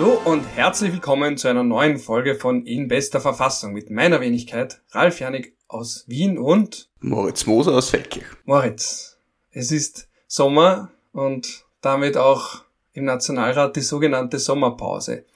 Hallo und herzlich willkommen zu einer neuen Folge von In bester Verfassung mit meiner Wenigkeit Ralf Janik aus Wien und Moritz Moser aus Feldkirch. Moritz, es ist Sommer und damit auch im Nationalrat die sogenannte Sommerpause.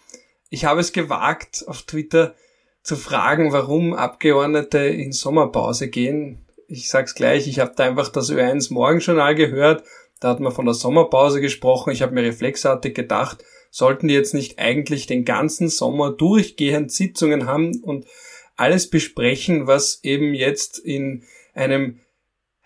Ich habe es gewagt, auf Twitter zu fragen, warum Abgeordnete in Sommerpause gehen. Ich sag's gleich, ich habe da einfach das Ö1 Morgenjournal gehört, da hat man von der Sommerpause gesprochen. Ich habe mir reflexartig gedacht, sollten die jetzt nicht eigentlich den ganzen Sommer durchgehend Sitzungen haben und alles besprechen, was eben jetzt in einem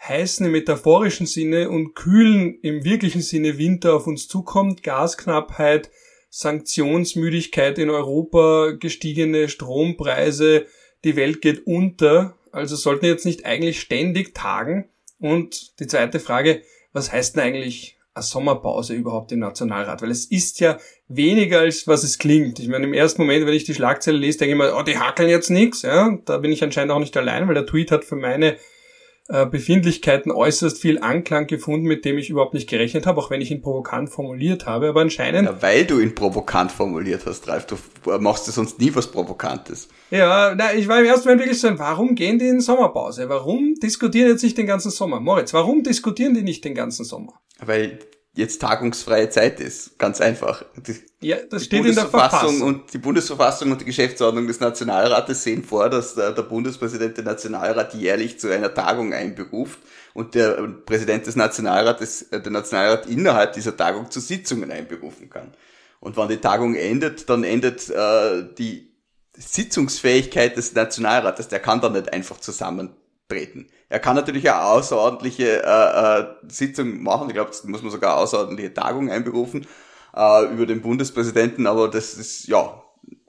heißen im metaphorischen Sinne und kühlen im wirklichen Sinne Winter auf uns zukommt, Gasknappheit, Sanktionsmüdigkeit in Europa, gestiegene Strompreise, die Welt geht unter. Also sollten wir jetzt nicht eigentlich ständig tagen. Und die zweite Frage, was heißt denn eigentlich eine Sommerpause überhaupt im Nationalrat? Weil es ist ja weniger als was es klingt. Ich meine, im ersten Moment, wenn ich die Schlagzeile lese, denke ich mir, oh, die hackeln jetzt nichts. Ja, da bin ich anscheinend auch nicht allein, weil der Tweet hat für meine äh, Befindlichkeiten äußerst viel Anklang gefunden, mit dem ich überhaupt nicht gerechnet habe, auch wenn ich ihn provokant formuliert habe. Aber anscheinend. Ja, weil du ihn provokant formuliert hast, Ralf. Du machst ja sonst nie was Provokantes. Ja, na, ich war im ersten Moment wirklich so, warum gehen die in Sommerpause? Warum diskutieren jetzt nicht den ganzen Sommer? Moritz, warum diskutieren die nicht den ganzen Sommer? Weil jetzt tagungsfreie Zeit ist. Ganz einfach. Die, ja, das steht in der Verfassung. Und die Bundesverfassung und die Geschäftsordnung des Nationalrates sehen vor, dass der, der Bundespräsident den Nationalrat jährlich zu einer Tagung einberuft und der Präsident des Nationalrates äh, den Nationalrat innerhalb dieser Tagung zu Sitzungen einberufen kann. Und wenn die Tagung endet, dann endet äh, die Sitzungsfähigkeit des Nationalrates. Der kann dann nicht einfach zusammentreten. Er kann natürlich eine außerordentliche äh, äh, Sitzung machen. Ich glaube, muss man sogar außerordentliche Tagung einberufen äh, über den Bundespräsidenten, aber das ist, ja,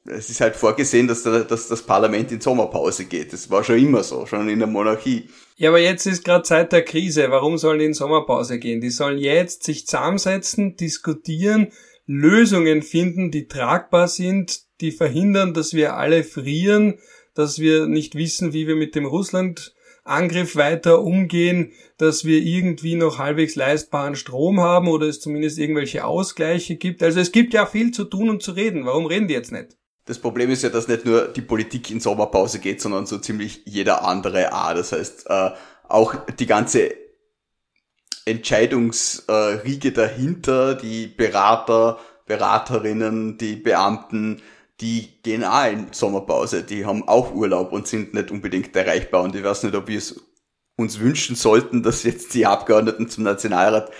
es ist halt vorgesehen, dass, der, dass das Parlament in Sommerpause geht. Das war schon immer so, schon in der Monarchie. Ja, aber jetzt ist gerade Zeit der Krise. Warum sollen die in Sommerpause gehen? Die sollen jetzt sich zusammensetzen, diskutieren, Lösungen finden, die tragbar sind, die verhindern, dass wir alle frieren, dass wir nicht wissen, wie wir mit dem Russland Angriff weiter umgehen, dass wir irgendwie noch halbwegs leistbaren Strom haben oder es zumindest irgendwelche Ausgleiche gibt. Also es gibt ja viel zu tun und zu reden. Warum reden die jetzt nicht? Das Problem ist ja, dass nicht nur die Politik in Sommerpause geht, sondern so ziemlich jeder andere A. Das heißt, äh, auch die ganze Entscheidungsriege dahinter, die Berater, Beraterinnen, die Beamten, die gehen auch in Sommerpause, die haben auch Urlaub und sind nicht unbedingt erreichbar. Und ich weiß nicht, ob wir es uns wünschen sollten, dass jetzt die Abgeordneten zum Nationalrat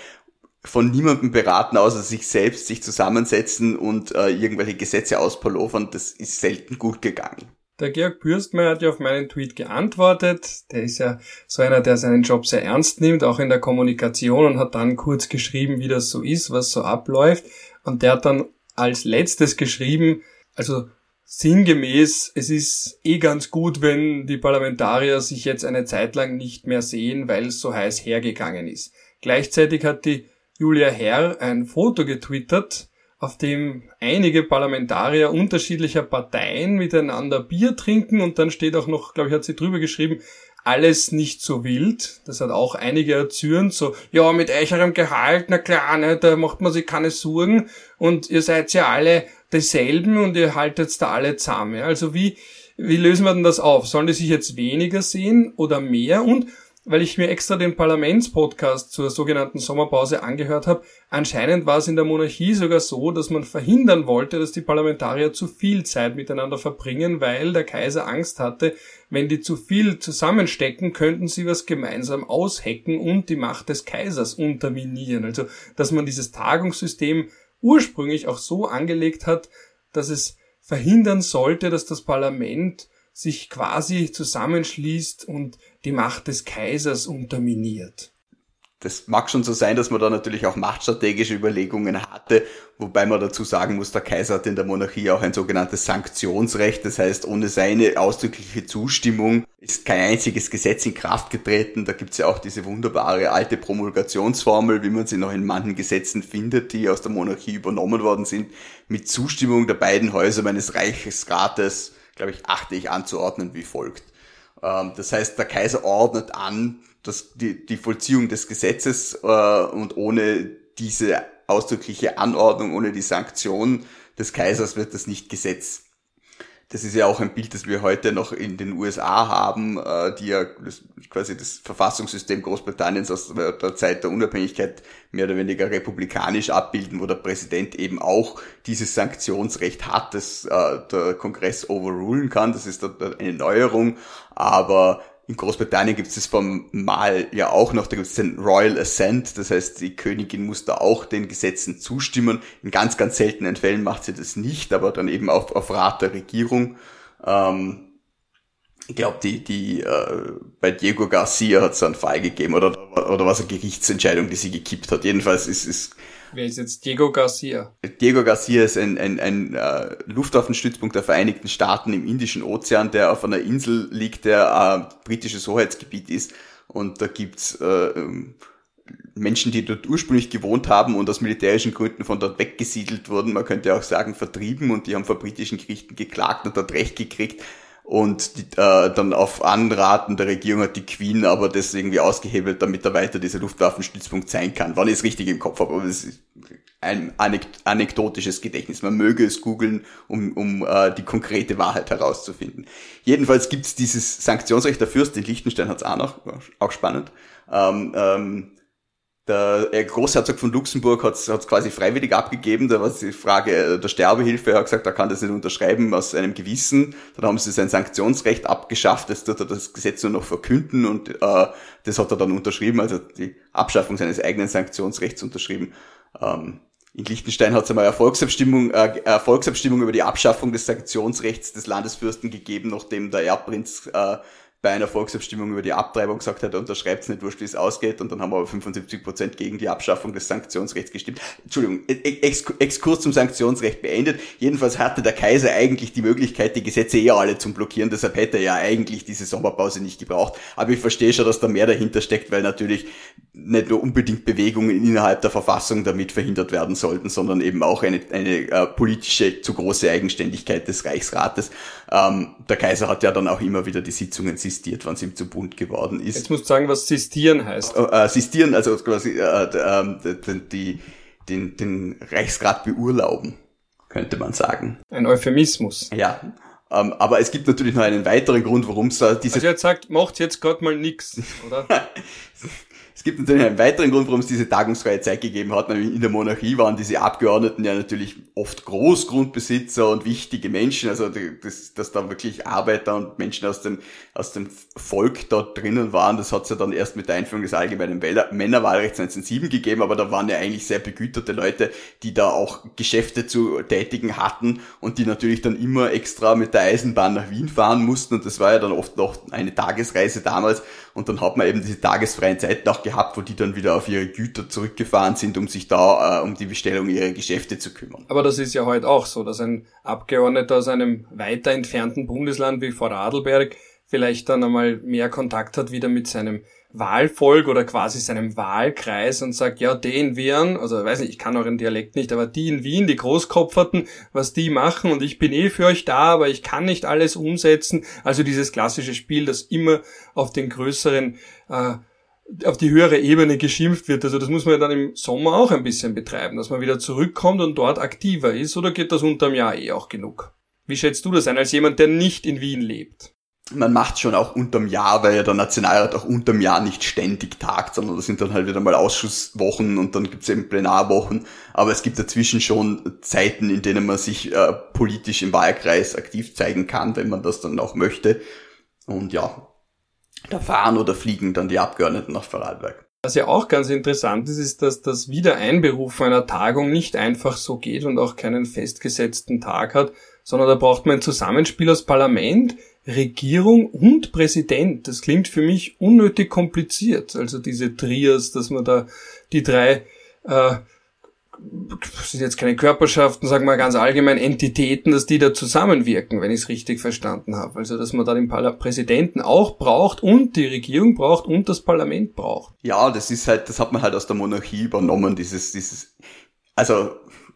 von niemandem beraten, außer sich selbst, sich zusammensetzen und äh, irgendwelche Gesetze auspullovern. Das ist selten gut gegangen. Der Georg Bürstmeier hat ja auf meinen Tweet geantwortet. Der ist ja so einer, der seinen Job sehr ernst nimmt, auch in der Kommunikation und hat dann kurz geschrieben, wie das so ist, was so abläuft. Und der hat dann als letztes geschrieben, also sinngemäß, es ist eh ganz gut, wenn die Parlamentarier sich jetzt eine Zeit lang nicht mehr sehen, weil es so heiß hergegangen ist. Gleichzeitig hat die Julia Herr ein Foto getwittert, auf dem einige Parlamentarier unterschiedlicher Parteien miteinander Bier trinken und dann steht auch noch, glaube ich, hat sie drüber geschrieben, alles nicht so wild. Das hat auch einige erzürnt, so, ja, mit eicherem Gehalt, na klar, ne, da macht man sich keine Sorgen und ihr seid ja alle desselben und ihr haltet da alle zusammen. Ja? Also wie, wie lösen wir denn das auf? Sollen die sich jetzt weniger sehen oder mehr? Und weil ich mir extra den Parlamentspodcast zur sogenannten Sommerpause angehört habe, anscheinend war es in der Monarchie sogar so, dass man verhindern wollte, dass die Parlamentarier zu viel Zeit miteinander verbringen, weil der Kaiser Angst hatte, wenn die zu viel zusammenstecken, könnten sie was gemeinsam aushecken und die Macht des Kaisers unterminieren. Also, dass man dieses Tagungssystem ursprünglich auch so angelegt hat, dass es verhindern sollte, dass das Parlament sich quasi zusammenschließt und die Macht des Kaisers unterminiert das mag schon so sein, dass man da natürlich auch machtstrategische Überlegungen hatte, wobei man dazu sagen muss, der Kaiser hat in der Monarchie auch ein sogenanntes Sanktionsrecht. Das heißt, ohne seine ausdrückliche Zustimmung ist kein einziges Gesetz in Kraft getreten. Da gibt's ja auch diese wunderbare alte Promulgationsformel, wie man sie noch in manchen Gesetzen findet, die aus der Monarchie übernommen worden sind, mit Zustimmung der beiden Häuser meines Reichsrates, glaube ich, achte ich anzuordnen wie folgt. Ähm, das heißt, der Kaiser ordnet an, dass die, die Vollziehung des Gesetzes äh, und ohne diese ausdrückliche Anordnung, ohne die Sanktion des Kaisers wird das nicht Gesetz. Das ist ja auch ein Bild, das wir heute noch in den USA haben, äh, die ja das, quasi das Verfassungssystem Großbritanniens aus der Zeit der Unabhängigkeit mehr oder weniger republikanisch abbilden, wo der Präsident eben auch dieses Sanktionsrecht hat, das äh, der Kongress overrulen kann. Das ist eine Neuerung, aber in Großbritannien gibt es das vom Mal ja auch noch, da gibt es den Royal Assent, das heißt, die Königin muss da auch den Gesetzen zustimmen. In ganz, ganz seltenen Fällen macht sie das nicht, aber dann eben auf, auf Rat der Regierung. Ähm, ich glaube, die, die, äh, bei Diego Garcia hat es einen Fall gegeben, oder, oder was eine Gerichtsentscheidung, die sie gekippt hat. Jedenfalls ist, ist Wer ist jetzt Diego Garcia? Diego Garcia ist ein, ein, ein äh, Luftwaffenstützpunkt der Vereinigten Staaten im Indischen Ozean, der auf einer Insel liegt, der äh, britisches Hoheitsgebiet ist. Und da gibt's äh, ähm, Menschen, die dort ursprünglich gewohnt haben und aus militärischen Gründen von dort weggesiedelt wurden, man könnte auch sagen vertrieben und die haben vor britischen Gerichten geklagt und dort Recht gekriegt und die, äh, dann auf Anraten der Regierung hat die Queen aber das irgendwie ausgehebelt, damit er weiter dieser Luftwaffenstützpunkt sein kann. Wann ich es richtig im Kopf habe, aber das ist ein anekdotisches Gedächtnis. Man möge es googeln, um, um äh, die konkrete Wahrheit herauszufinden. Jedenfalls gibt es dieses Sanktionsrecht der Fürst, in Liechtenstein hat es auch noch, auch spannend. Ähm, ähm, der Großherzog von Luxemburg hat es quasi freiwillig abgegeben. Da war die Frage äh, der Sterbehilfe. Er hat gesagt, er kann das nicht unterschreiben aus einem Gewissen. Dann haben sie sein Sanktionsrecht abgeschafft. Jetzt wird er das Gesetz nur noch verkünden und äh, das hat er dann unterschrieben, also die Abschaffung seines eigenen Sanktionsrechts unterschrieben. Ähm, in Liechtenstein hat es einmal eine Volksabstimmung, äh, eine Volksabstimmung über die Abschaffung des Sanktionsrechts des Landesfürsten gegeben, nachdem der Erbprinz äh, bei einer Volksabstimmung über die Abtreibung gesagt hat, er unterschreibt es nicht, wurscht, wie es ausgeht, und dann haben aber 75 Prozent gegen die Abschaffung des Sanktionsrechts gestimmt. Entschuldigung, e-, e-, Ex Exkurs zum Sanktionsrecht beendet. Jedenfalls hatte der Kaiser eigentlich die Möglichkeit, die Gesetze eher alle zu blockieren, deshalb hätte er ja eigentlich diese Sommerpause nicht gebraucht. Aber ich verstehe schon, dass da mehr dahinter steckt, weil natürlich nicht nur unbedingt Bewegungen innerhalb der Verfassung damit verhindert werden sollten, sondern eben auch eine, eine äh, politische zu große Eigenständigkeit des Reichsrates. Ähm, der Kaiser hat ja dann auch immer wieder die Sitzungen sistiert, wenn es ihm zu bunt geworden ist. Jetzt musst du sagen, was sistieren heißt. Äh, äh, sistieren, also quasi äh, äh, die, den, den Reichsrat beurlauben, könnte man sagen. Ein Euphemismus. Ja. Ähm, aber es gibt natürlich noch einen weiteren Grund, warum es da diese... Also er sagt, macht jetzt gerade mal nix, oder? Es gibt natürlich einen weiteren Grund, warum es diese tagungsfreie Zeit gegeben hat. Nämlich in der Monarchie waren diese Abgeordneten ja natürlich oft Großgrundbesitzer und wichtige Menschen. Also dass, dass da wirklich Arbeiter und Menschen aus dem, aus dem Volk dort drinnen waren, das hat es ja dann erst mit der Einführung des allgemeinen Männerwahlrechts 1907 gegeben. Aber da waren ja eigentlich sehr begüterte Leute, die da auch Geschäfte zu tätigen hatten und die natürlich dann immer extra mit der Eisenbahn nach Wien fahren mussten. Und das war ja dann oft noch eine Tagesreise damals. Und dann hat man eben diese tagesfreien Zeiten auch gehabt, wo die dann wieder auf ihre Güter zurückgefahren sind, um sich da äh, um die Bestellung ihrer Geschäfte zu kümmern. Aber das ist ja heute auch so, dass ein Abgeordneter aus einem weiter entfernten Bundesland wie Vorarlberg vielleicht dann einmal mehr Kontakt hat wieder mit seinem Wahlvolk oder quasi seinem Wahlkreis und sagt, ja, die in Wien, also weiß nicht, ich kann euren Dialekt nicht, aber die in Wien, die Großkopferten, was die machen und ich bin eh für euch da, aber ich kann nicht alles umsetzen. Also dieses klassische Spiel, das immer auf den größeren, äh, auf die höhere Ebene geschimpft wird. Also das muss man ja dann im Sommer auch ein bisschen betreiben, dass man wieder zurückkommt und dort aktiver ist, oder geht das unterm Jahr eh auch genug? Wie schätzt du das ein als jemand, der nicht in Wien lebt? Man macht schon auch unterm Jahr, weil ja der Nationalrat auch unterm Jahr nicht ständig tagt, sondern das sind dann halt wieder mal Ausschusswochen und dann gibt's eben Plenarwochen. Aber es gibt dazwischen schon Zeiten, in denen man sich äh, politisch im Wahlkreis aktiv zeigen kann, wenn man das dann auch möchte. Und ja, da fahren oder fliegen dann die Abgeordneten nach Vorarlberg. Was ja auch ganz interessant ist, ist, dass das Wiedereinberufen einer Tagung nicht einfach so geht und auch keinen festgesetzten Tag hat, sondern da braucht man ein Zusammenspiel aus Parlament, Regierung und Präsident. Das klingt für mich unnötig kompliziert. Also diese Trias, dass man da die drei, äh, sind jetzt keine Körperschaften, sagen wir ganz allgemein Entitäten, dass die da zusammenwirken, wenn ich es richtig verstanden habe. Also dass man da den Präsidenten auch braucht und die Regierung braucht und das Parlament braucht. Ja, das ist halt, das hat man halt aus der Monarchie übernommen, dieses, dieses, also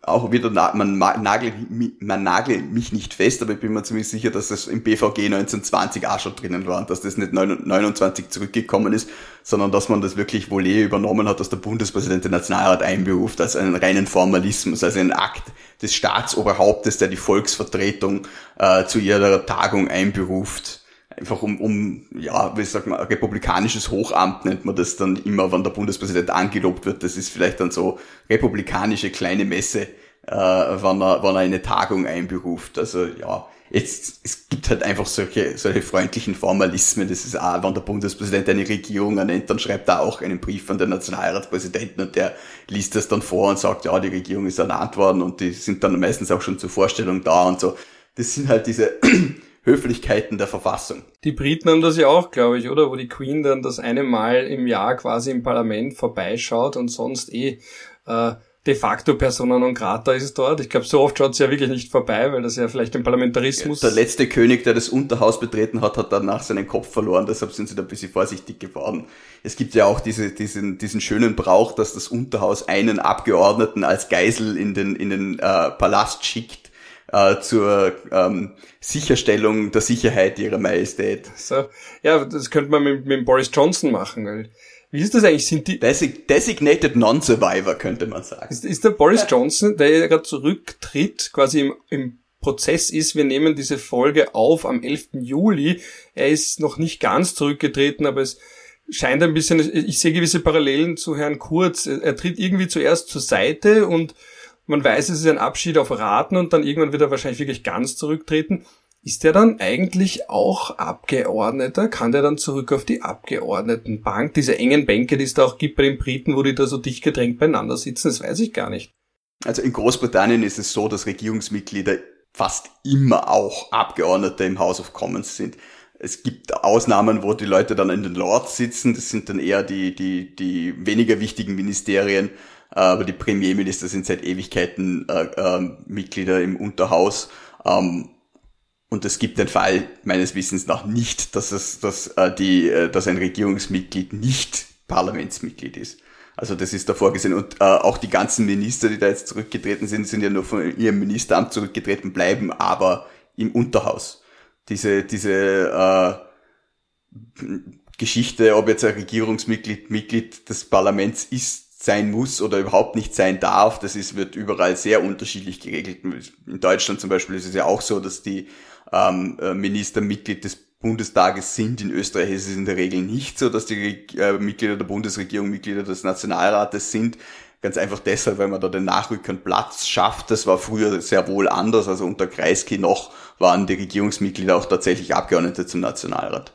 auch wieder, man nagelt, man nagelt mich nicht fest, aber ich bin mir ziemlich sicher, dass das im BVG 1920 auch schon drinnen war und dass das nicht 29 zurückgekommen ist, sondern dass man das wirklich wohl eh übernommen hat, dass der Bundespräsident den Nationalrat einberuft als einen reinen Formalismus, als einen Akt des Staatsoberhauptes, der die Volksvertretung äh, zu ihrer Tagung einberuft einfach um, um ja, wie sagt man, republikanisches Hochamt nennt man das dann immer, wenn der Bundespräsident angelobt wird. Das ist vielleicht dann so republikanische kleine Messe, äh, wenn, er, wenn er eine Tagung einberuft. Also ja, jetzt, es gibt halt einfach solche, solche freundlichen Formalismen. Das ist auch, wenn der Bundespräsident eine Regierung ernennt, dann schreibt er auch einen Brief an den Nationalratspräsidenten und der liest das dann vor und sagt, ja, die Regierung ist ernannt worden und die sind dann meistens auch schon zur Vorstellung da und so. Das sind halt diese Höflichkeiten der Verfassung. Die Briten haben das ja auch, glaube ich, oder? Wo die Queen dann das eine Mal im Jahr quasi im Parlament vorbeischaut und sonst eh äh, de facto Persona non grata ist dort. Ich glaube, so oft schaut sie ja wirklich nicht vorbei, weil das ja vielleicht den Parlamentarismus... Der letzte König, der das Unterhaus betreten hat, hat danach seinen Kopf verloren, deshalb sind sie da ein bisschen vorsichtig geworden. Es gibt ja auch diese, diesen, diesen schönen Brauch, dass das Unterhaus einen Abgeordneten als Geisel in den, in den äh, Palast schickt äh, zur ähm, Sicherstellung der Sicherheit ihrer Majestät. So. Ja, das könnte man mit, mit Boris Johnson machen, weil wie ist das eigentlich? Sind die Desig Designated Non-Survivor könnte man sagen. Ist, ist der Boris Johnson, der ja gerade zurücktritt, quasi im, im Prozess ist, wir nehmen diese Folge auf am 11. Juli. Er ist noch nicht ganz zurückgetreten, aber es scheint ein bisschen, ich sehe gewisse Parallelen zu Herrn Kurz. Er tritt irgendwie zuerst zur Seite und man weiß, es ist ein Abschied auf Raten und dann irgendwann wird er wahrscheinlich wirklich ganz zurücktreten. Ist der dann eigentlich auch Abgeordneter? Kann der dann zurück auf die Abgeordnetenbank? Diese engen Bänke, die es da auch gibt bei den Briten, wo die da so dicht gedrängt beieinander sitzen, das weiß ich gar nicht. Also in Großbritannien ist es so, dass Regierungsmitglieder fast immer auch Abgeordnete im House of Commons sind. Es gibt Ausnahmen, wo die Leute dann in den Lords sitzen. Das sind dann eher die, die, die weniger wichtigen Ministerien aber die Premierminister sind seit Ewigkeiten äh, äh, Mitglieder im Unterhaus. Ähm, und es gibt den Fall meines Wissens nach nicht, dass es, dass äh, die, äh, dass ein Regierungsmitglied nicht Parlamentsmitglied ist. Also das ist da vorgesehen. Und äh, auch die ganzen Minister, die da jetzt zurückgetreten sind, sind ja nur von ihrem Ministeramt zurückgetreten, bleiben aber im Unterhaus. Diese, diese äh, Geschichte, ob jetzt ein Regierungsmitglied Mitglied des Parlaments ist, sein muss oder überhaupt nicht sein darf, das ist, wird überall sehr unterschiedlich geregelt. In Deutschland zum Beispiel ist es ja auch so, dass die ähm, äh, Minister Mitglied des Bundestages sind. In Österreich ist es in der Regel nicht so, dass die äh, Mitglieder der Bundesregierung Mitglieder des Nationalrates sind. Ganz einfach deshalb, weil man da den Nachrückern Platz schafft. Das war früher sehr wohl anders. Also unter Kreisky noch waren die Regierungsmitglieder auch tatsächlich Abgeordnete zum Nationalrat.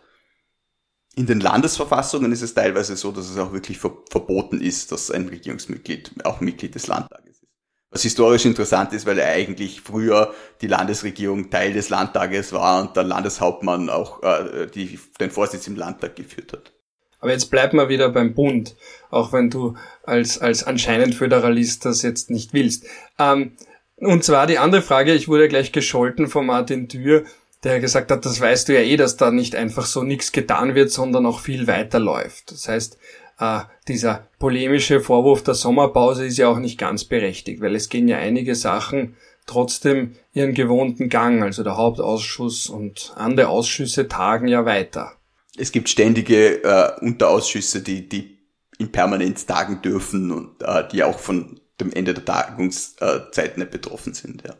In den Landesverfassungen ist es teilweise so, dass es auch wirklich ver verboten ist, dass ein Regierungsmitglied auch Mitglied des Landtages ist. Was historisch interessant ist, weil eigentlich früher die Landesregierung Teil des Landtages war und der Landeshauptmann auch äh, die, den Vorsitz im Landtag geführt hat. Aber jetzt bleibt mal wieder beim Bund, auch wenn du als, als anscheinend Föderalist das jetzt nicht willst. Ähm, und zwar die andere Frage, ich wurde gleich gescholten von Martin Dürr, der gesagt hat, das weißt du ja eh, dass da nicht einfach so nichts getan wird, sondern auch viel weiterläuft. Das heißt, äh, dieser polemische Vorwurf der Sommerpause ist ja auch nicht ganz berechtigt, weil es gehen ja einige Sachen trotzdem ihren gewohnten Gang, also der Hauptausschuss und andere Ausschüsse tagen ja weiter. Es gibt ständige äh, Unterausschüsse, die, die in Permanenz tagen dürfen und äh, die auch von dem Ende der Tagungszeit nicht betroffen sind, ja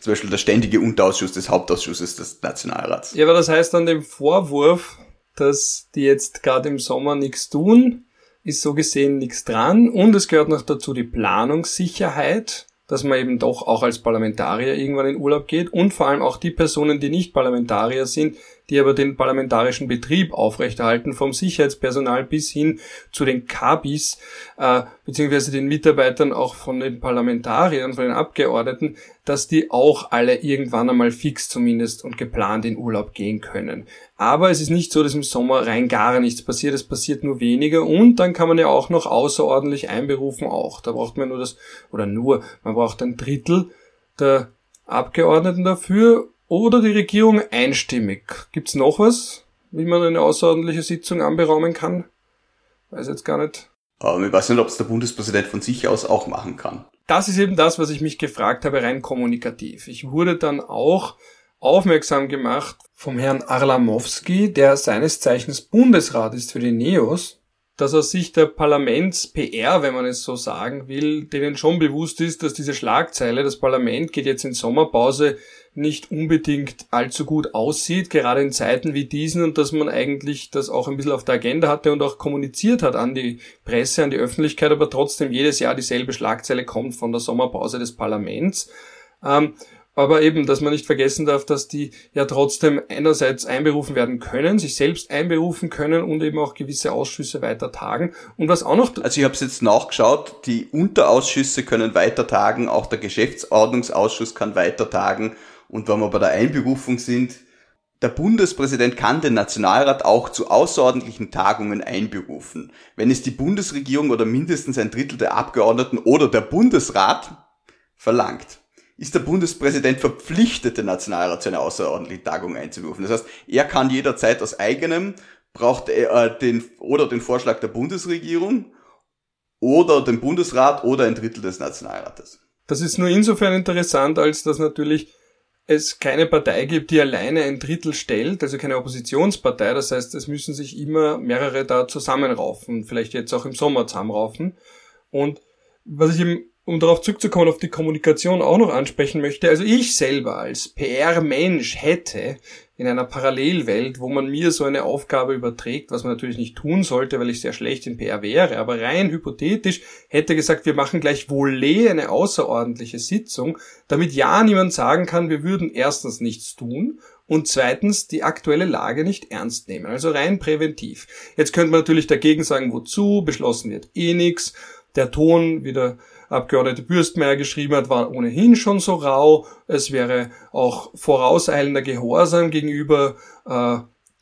zum Beispiel der ständige Unterausschuss des Hauptausschusses des Nationalrats. Ja, aber das heißt an dem Vorwurf, dass die jetzt gerade im Sommer nichts tun, ist so gesehen nichts dran. Und es gehört noch dazu die Planungssicherheit, dass man eben doch auch als Parlamentarier irgendwann in Urlaub geht und vor allem auch die Personen, die nicht Parlamentarier sind, die aber den parlamentarischen Betrieb aufrechterhalten, vom Sicherheitspersonal bis hin zu den Kabis, äh, beziehungsweise den Mitarbeitern auch von den Parlamentariern, von den Abgeordneten, dass die auch alle irgendwann einmal fix zumindest und geplant in Urlaub gehen können. Aber es ist nicht so, dass im Sommer rein gar nichts passiert, es passiert nur weniger und dann kann man ja auch noch außerordentlich einberufen auch. Da braucht man nur das, oder nur, man braucht ein Drittel der Abgeordneten dafür oder die Regierung einstimmig. Gibt's noch was, wie man eine außerordentliche Sitzung anberaumen kann? Weiß jetzt gar nicht. Aber ich weiß nicht, ob es der Bundespräsident von sich aus auch machen kann. das ist eben das, was ich mich gefragt habe, rein kommunikativ. Ich wurde dann auch aufmerksam gemacht vom Herrn Arlamowski, der seines Zeichens Bundesrat ist für die NEOS, dass aus Sicht der Parlaments-PR, wenn man es so sagen will, denen schon bewusst ist, dass diese Schlagzeile, das Parlament geht jetzt in Sommerpause, nicht unbedingt allzu gut aussieht, gerade in Zeiten wie diesen und dass man eigentlich das auch ein bisschen auf der Agenda hatte und auch kommuniziert hat an die Presse, an die Öffentlichkeit, aber trotzdem jedes Jahr dieselbe Schlagzeile kommt von der Sommerpause des Parlaments. Ähm, aber eben, dass man nicht vergessen darf, dass die ja trotzdem einerseits einberufen werden können, sich selbst einberufen können und eben auch gewisse Ausschüsse weiter tagen. Und was auch noch... Also ich habe es jetzt nachgeschaut, die Unterausschüsse können weiter tagen, auch der Geschäftsordnungsausschuss kann weiter tagen. Und wenn wir bei der Einberufung sind, der Bundespräsident kann den Nationalrat auch zu außerordentlichen Tagungen einberufen. Wenn es die Bundesregierung oder mindestens ein Drittel der Abgeordneten oder der Bundesrat verlangt ist der Bundespräsident verpflichtet, den Nationalrat zu einer außerordentlichen Tagung einzuberufen. Das heißt, er kann jederzeit aus eigenem, braucht er äh, den, oder den Vorschlag der Bundesregierung oder den Bundesrat oder ein Drittel des Nationalrates. Das ist nur insofern interessant, als dass natürlich es keine Partei gibt, die alleine ein Drittel stellt, also keine Oppositionspartei. Das heißt, es müssen sich immer mehrere da zusammenraufen, vielleicht jetzt auch im Sommer zusammenraufen. Und was ich eben um darauf zurückzukommen, auf die Kommunikation auch noch ansprechen möchte. Also ich selber als PR-Mensch hätte in einer Parallelwelt, wo man mir so eine Aufgabe überträgt, was man natürlich nicht tun sollte, weil ich sehr schlecht in PR wäre, aber rein hypothetisch hätte gesagt, wir machen gleich Volé eine außerordentliche Sitzung, damit ja niemand sagen kann, wir würden erstens nichts tun und zweitens die aktuelle Lage nicht ernst nehmen. Also rein präventiv. Jetzt könnte man natürlich dagegen sagen, wozu, beschlossen wird eh nichts, der Ton wieder Abgeordnete Bürstmeier geschrieben hat, war ohnehin schon so rau. Es wäre auch vorauseilender Gehorsam gegenüber äh,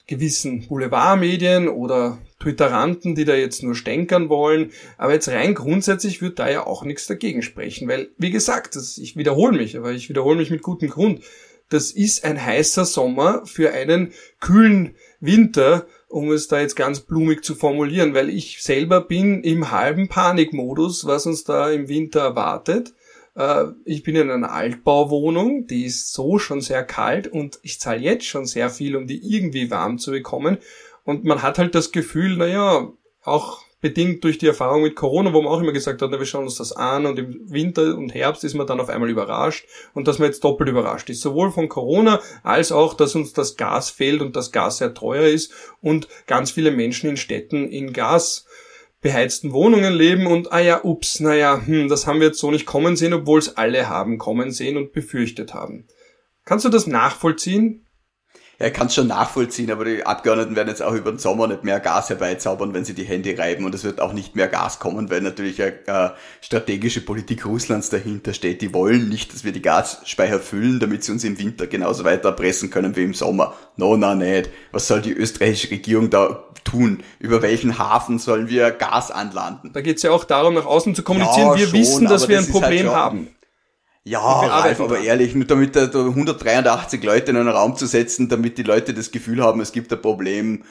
gewissen Boulevardmedien oder Twitteranten, die da jetzt nur stänkern wollen. Aber jetzt rein grundsätzlich wird da ja auch nichts dagegen sprechen, weil, wie gesagt, das, ich wiederhole mich, aber ich wiederhole mich mit gutem Grund. Das ist ein heißer Sommer für einen kühlen Winter um es da jetzt ganz blumig zu formulieren, weil ich selber bin im halben Panikmodus, was uns da im Winter erwartet. Äh, ich bin in einer Altbauwohnung, die ist so schon sehr kalt und ich zahle jetzt schon sehr viel, um die irgendwie warm zu bekommen. Und man hat halt das Gefühl, naja, auch bedingt durch die Erfahrung mit Corona, wo man auch immer gesagt hat, na, wir schauen uns das an und im Winter und Herbst ist man dann auf einmal überrascht und dass man jetzt doppelt überrascht ist. Sowohl von Corona als auch, dass uns das Gas fehlt und das Gas sehr teuer ist und ganz viele Menschen in Städten in Gas beheizten Wohnungen leben und ah ja, ups, naja, hm, das haben wir jetzt so nicht kommen sehen, obwohl es alle haben kommen sehen und befürchtet haben. Kannst du das nachvollziehen? Er kann es schon nachvollziehen, aber die Abgeordneten werden jetzt auch über den Sommer nicht mehr Gas herbeizaubern, wenn sie die Hände reiben und es wird auch nicht mehr Gas kommen, weil natürlich eine äh, strategische Politik Russlands dahinter steht. Die wollen nicht, dass wir die Gasspeicher füllen, damit sie uns im Winter genauso weiter erpressen können wie im Sommer. No, no, nicht. Was soll die österreichische Regierung da tun? Über welchen Hafen sollen wir Gas anlanden? Da geht es ja auch darum, nach außen zu kommunizieren. Ja, wir schon, wissen, dass wir ein halt Problem halt haben. Ja, Ralf, aber ehrlich, nur damit da 183 Leute in einen Raum zu setzen, damit die Leute das Gefühl haben, es gibt ein Problem,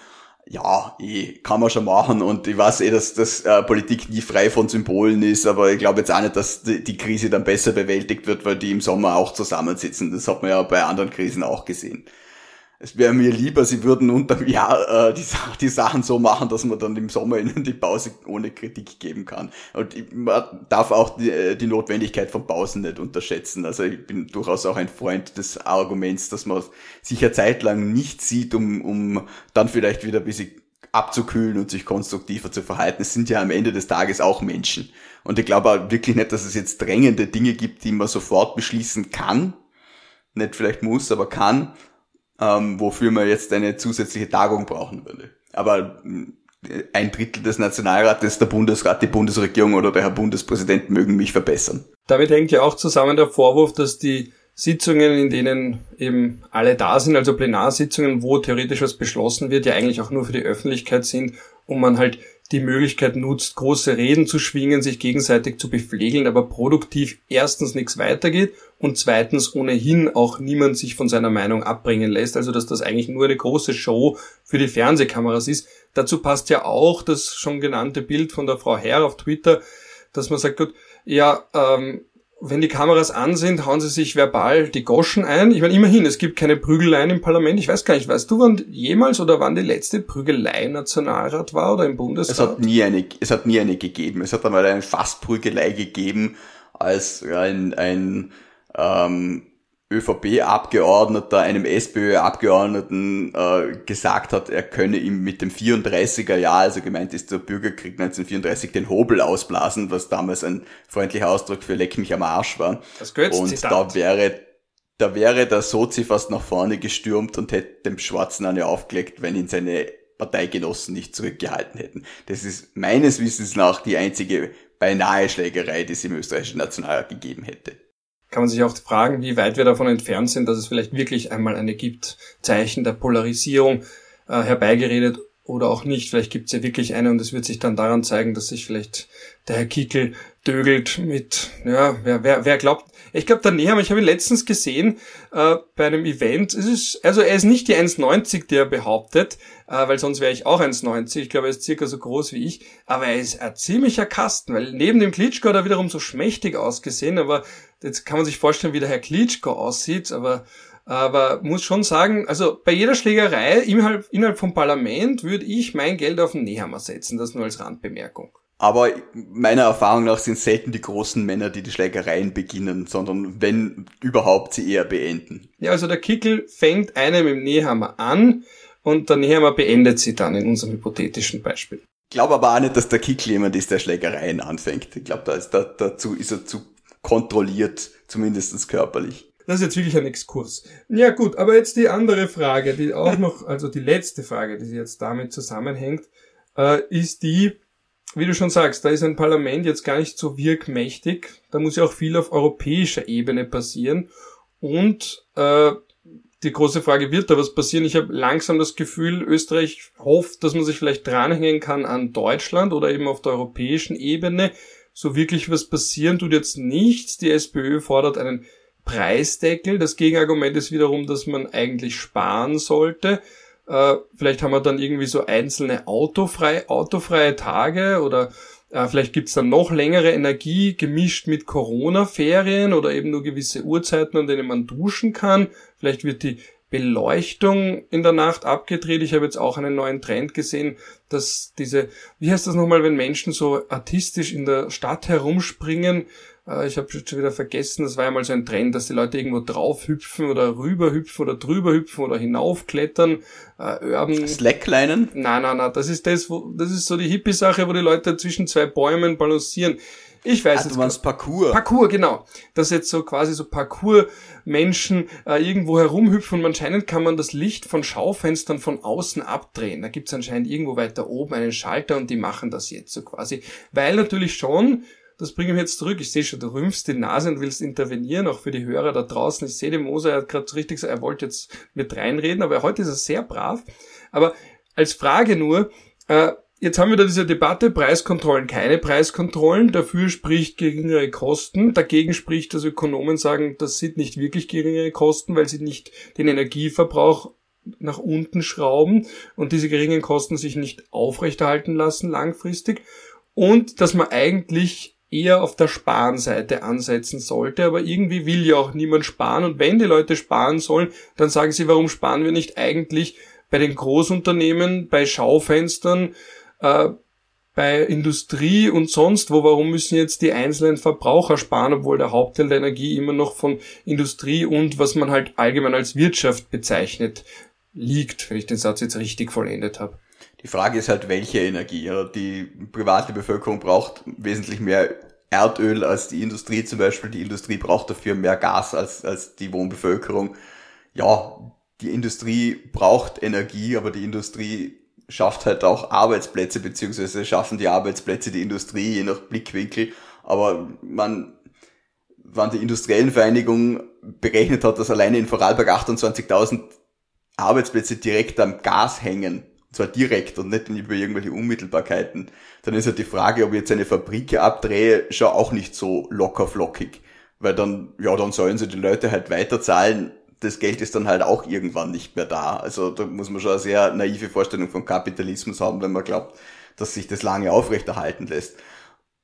ja, eh, kann man schon machen. Und ich weiß eh, dass, dass äh, Politik nie frei von Symbolen ist, aber ich glaube jetzt auch nicht, dass die, die Krise dann besser bewältigt wird, weil die im Sommer auch zusammensitzen. Das hat man ja bei anderen Krisen auch gesehen es wäre mir lieber, sie würden unterm Jahr äh, die, die Sachen so machen, dass man dann im Sommer ihnen die Pause ohne Kritik geben kann. Und man darf auch die, äh, die Notwendigkeit von Pausen nicht unterschätzen. Also ich bin durchaus auch ein Freund des Arguments, dass man sich ja zeitlang nicht sieht, um, um dann vielleicht wieder ein bisschen abzukühlen und sich konstruktiver zu verhalten. Es sind ja am Ende des Tages auch Menschen. Und ich glaube wirklich nicht, dass es jetzt drängende Dinge gibt, die man sofort beschließen kann. Nicht vielleicht muss, aber kann ähm, wofür man jetzt eine zusätzliche Tagung brauchen würde. Aber äh, ein Drittel des Nationalrates, der Bundesrat, die Bundesregierung oder der Herr Bundespräsident mögen mich verbessern. Damit hängt ja auch zusammen der Vorwurf, dass die Sitzungen, in denen eben alle da sind, also Plenarsitzungen, wo theoretisch was beschlossen wird, ja eigentlich auch nur für die Öffentlichkeit sind, um man halt die Möglichkeit nutzt, große Reden zu schwingen, sich gegenseitig zu beflegeln, aber produktiv erstens nichts weitergeht und zweitens ohnehin auch niemand sich von seiner Meinung abbringen lässt, also dass das eigentlich nur eine große Show für die Fernsehkameras ist. Dazu passt ja auch das schon genannte Bild von der Frau Herr auf Twitter, dass man sagt, gut, ja, ähm, wenn die Kameras an sind, hauen sie sich verbal die Goschen ein. Ich meine, immerhin, es gibt keine Prügeleien im Parlament. Ich weiß gar nicht, weißt du, wann jemals oder wann die letzte Prügelei im Nationalrat war oder im Bundesrat? Es hat nie eine, es hat nie eine gegeben. Es hat einmal eine Fassprügelei gegeben, als ein, ein ähm, ÖVP-Abgeordneter einem SPÖ-Abgeordneten äh, gesagt hat, er könne ihm mit dem 34er Jahr, also gemeint ist der Bürgerkrieg 1934, den Hobel ausblasen, was damals ein freundlicher Ausdruck für Leck mich am Arsch war. Das gehört Und da wäre, da wäre der Sozi fast nach vorne gestürmt und hätte dem Schwarzen eine aufgelegt, wenn ihn seine Parteigenossen nicht zurückgehalten hätten. Das ist meines Wissens nach die einzige beinahe Schlägerei, die es im österreichischen Nationalrat gegeben hätte kann man sich auch fragen, wie weit wir davon entfernt sind, dass es vielleicht wirklich einmal eine gibt, Zeichen der Polarisierung äh, herbeigeredet oder auch nicht. Vielleicht gibt es ja wirklich eine und es wird sich dann daran zeigen, dass sich vielleicht der Herr Kickel dögelt mit, ja, wer, wer, wer glaubt. Ich glaube, der Nehammer, ich habe ihn letztens gesehen äh, bei einem Event. Es ist, also er ist nicht die 1,90, die er behauptet, äh, weil sonst wäre ich auch 1,90. Ich glaube, er ist circa so groß wie ich. Aber er ist ein ziemlicher Kasten, weil neben dem Klitschko hat er wiederum so schmächtig ausgesehen, aber Jetzt kann man sich vorstellen, wie der Herr Klitschko aussieht, aber aber muss schon sagen, also bei jeder Schlägerei innerhalb, innerhalb vom Parlament würde ich mein Geld auf den Nehammer setzen, das nur als Randbemerkung. Aber meiner Erfahrung nach sind selten die großen Männer, die die Schlägereien beginnen, sondern wenn überhaupt sie eher beenden. Ja, also der Kickel fängt eine mit dem Nehammer an und der Nehammer beendet sie dann in unserem hypothetischen Beispiel. Ich glaube aber auch nicht, dass der Kickel jemand ist, der Schlägereien anfängt. Ich glaube, da ist, da, dazu ist er zu kontrolliert, zumindestens körperlich. Das ist jetzt wirklich ein Exkurs. Ja gut, aber jetzt die andere Frage, die auch noch, also die letzte Frage, die jetzt damit zusammenhängt, äh, ist die, wie du schon sagst, da ist ein Parlament jetzt gar nicht so wirkmächtig. Da muss ja auch viel auf europäischer Ebene passieren. Und äh, die große Frage, wird da was passieren? Ich habe langsam das Gefühl, Österreich hofft, dass man sich vielleicht dranhängen kann an Deutschland oder eben auf der europäischen Ebene so wirklich was passieren tut jetzt nichts. Die SPÖ fordert einen Preisdeckel. Das Gegenargument ist wiederum, dass man eigentlich sparen sollte. Äh, vielleicht haben wir dann irgendwie so einzelne autofrei, autofreie Tage oder äh, vielleicht gibt's dann noch längere Energie gemischt mit Corona-Ferien oder eben nur gewisse Uhrzeiten, an denen man duschen kann. Vielleicht wird die Beleuchtung in der Nacht abgedreht. Ich habe jetzt auch einen neuen Trend gesehen, dass diese, wie heißt das nochmal, wenn Menschen so artistisch in der Stadt herumspringen, äh, ich habe schon wieder vergessen, das war ja mal so ein Trend, dass die Leute irgendwo drauf hüpfen oder rüber hüpfen oder drüber hüpfen oder hinaufklettern. Äh, Urban Slacklinen? Nein, nein, nein, das ist das, wo, das ist so die Hippie-Sache, wo die Leute zwischen zwei Bäumen balancieren. Ich weiß ah, jetzt. Du meinst Parcours. Parcours, genau. Dass jetzt so quasi so Parcours-Menschen äh, irgendwo herumhüpfen und anscheinend kann man das Licht von Schaufenstern von außen abdrehen. Da gibt's anscheinend irgendwo weiter oben einen Schalter und die machen das jetzt so quasi. Weil natürlich schon, das bringe ich jetzt zurück, ich sehe schon, du rümpfst die Nase und willst intervenieren, auch für die Hörer da draußen. Ich sehe den Moser, er hat gerade richtig gesagt, er wollte jetzt mit reinreden, aber heute ist er sehr brav. Aber als Frage nur, äh, Jetzt haben wir da diese Debatte, Preiskontrollen, keine Preiskontrollen, dafür spricht geringere Kosten, dagegen spricht, dass Ökonomen sagen, das sind nicht wirklich geringere Kosten, weil sie nicht den Energieverbrauch nach unten schrauben und diese geringen Kosten sich nicht aufrechterhalten lassen langfristig. Und dass man eigentlich eher auf der Sparenseite ansetzen sollte, aber irgendwie will ja auch niemand sparen. Und wenn die Leute sparen sollen, dann sagen sie, warum sparen wir nicht eigentlich bei den Großunternehmen, bei Schaufenstern, äh, bei Industrie und sonst wo, warum müssen jetzt die einzelnen Verbraucher sparen, obwohl der Hauptteil der Energie immer noch von Industrie und was man halt allgemein als Wirtschaft bezeichnet liegt, wenn ich den Satz jetzt richtig vollendet habe. Die Frage ist halt, welche Energie. Die private Bevölkerung braucht wesentlich mehr Erdöl als die Industrie zum Beispiel. Die Industrie braucht dafür mehr Gas als, als die Wohnbevölkerung. Ja, die Industrie braucht Energie, aber die Industrie schafft halt auch Arbeitsplätze, beziehungsweise schaffen die Arbeitsplätze die Industrie, je nach Blickwinkel. Aber man, wann die industriellen Vereinigung berechnet hat, dass alleine in Vorarlberg 28.000 Arbeitsplätze direkt am Gas hängen, und zwar direkt und nicht über irgendwelche Unmittelbarkeiten, dann ist halt die Frage, ob ich jetzt eine Fabrik abdrehe, schon auch nicht so locker flockig. Weil dann, ja, dann sollen sie die Leute halt weiterzahlen, das Geld ist dann halt auch irgendwann nicht mehr da. Also da muss man schon eine sehr naive Vorstellung von Kapitalismus haben, wenn man glaubt, dass sich das lange aufrechterhalten lässt.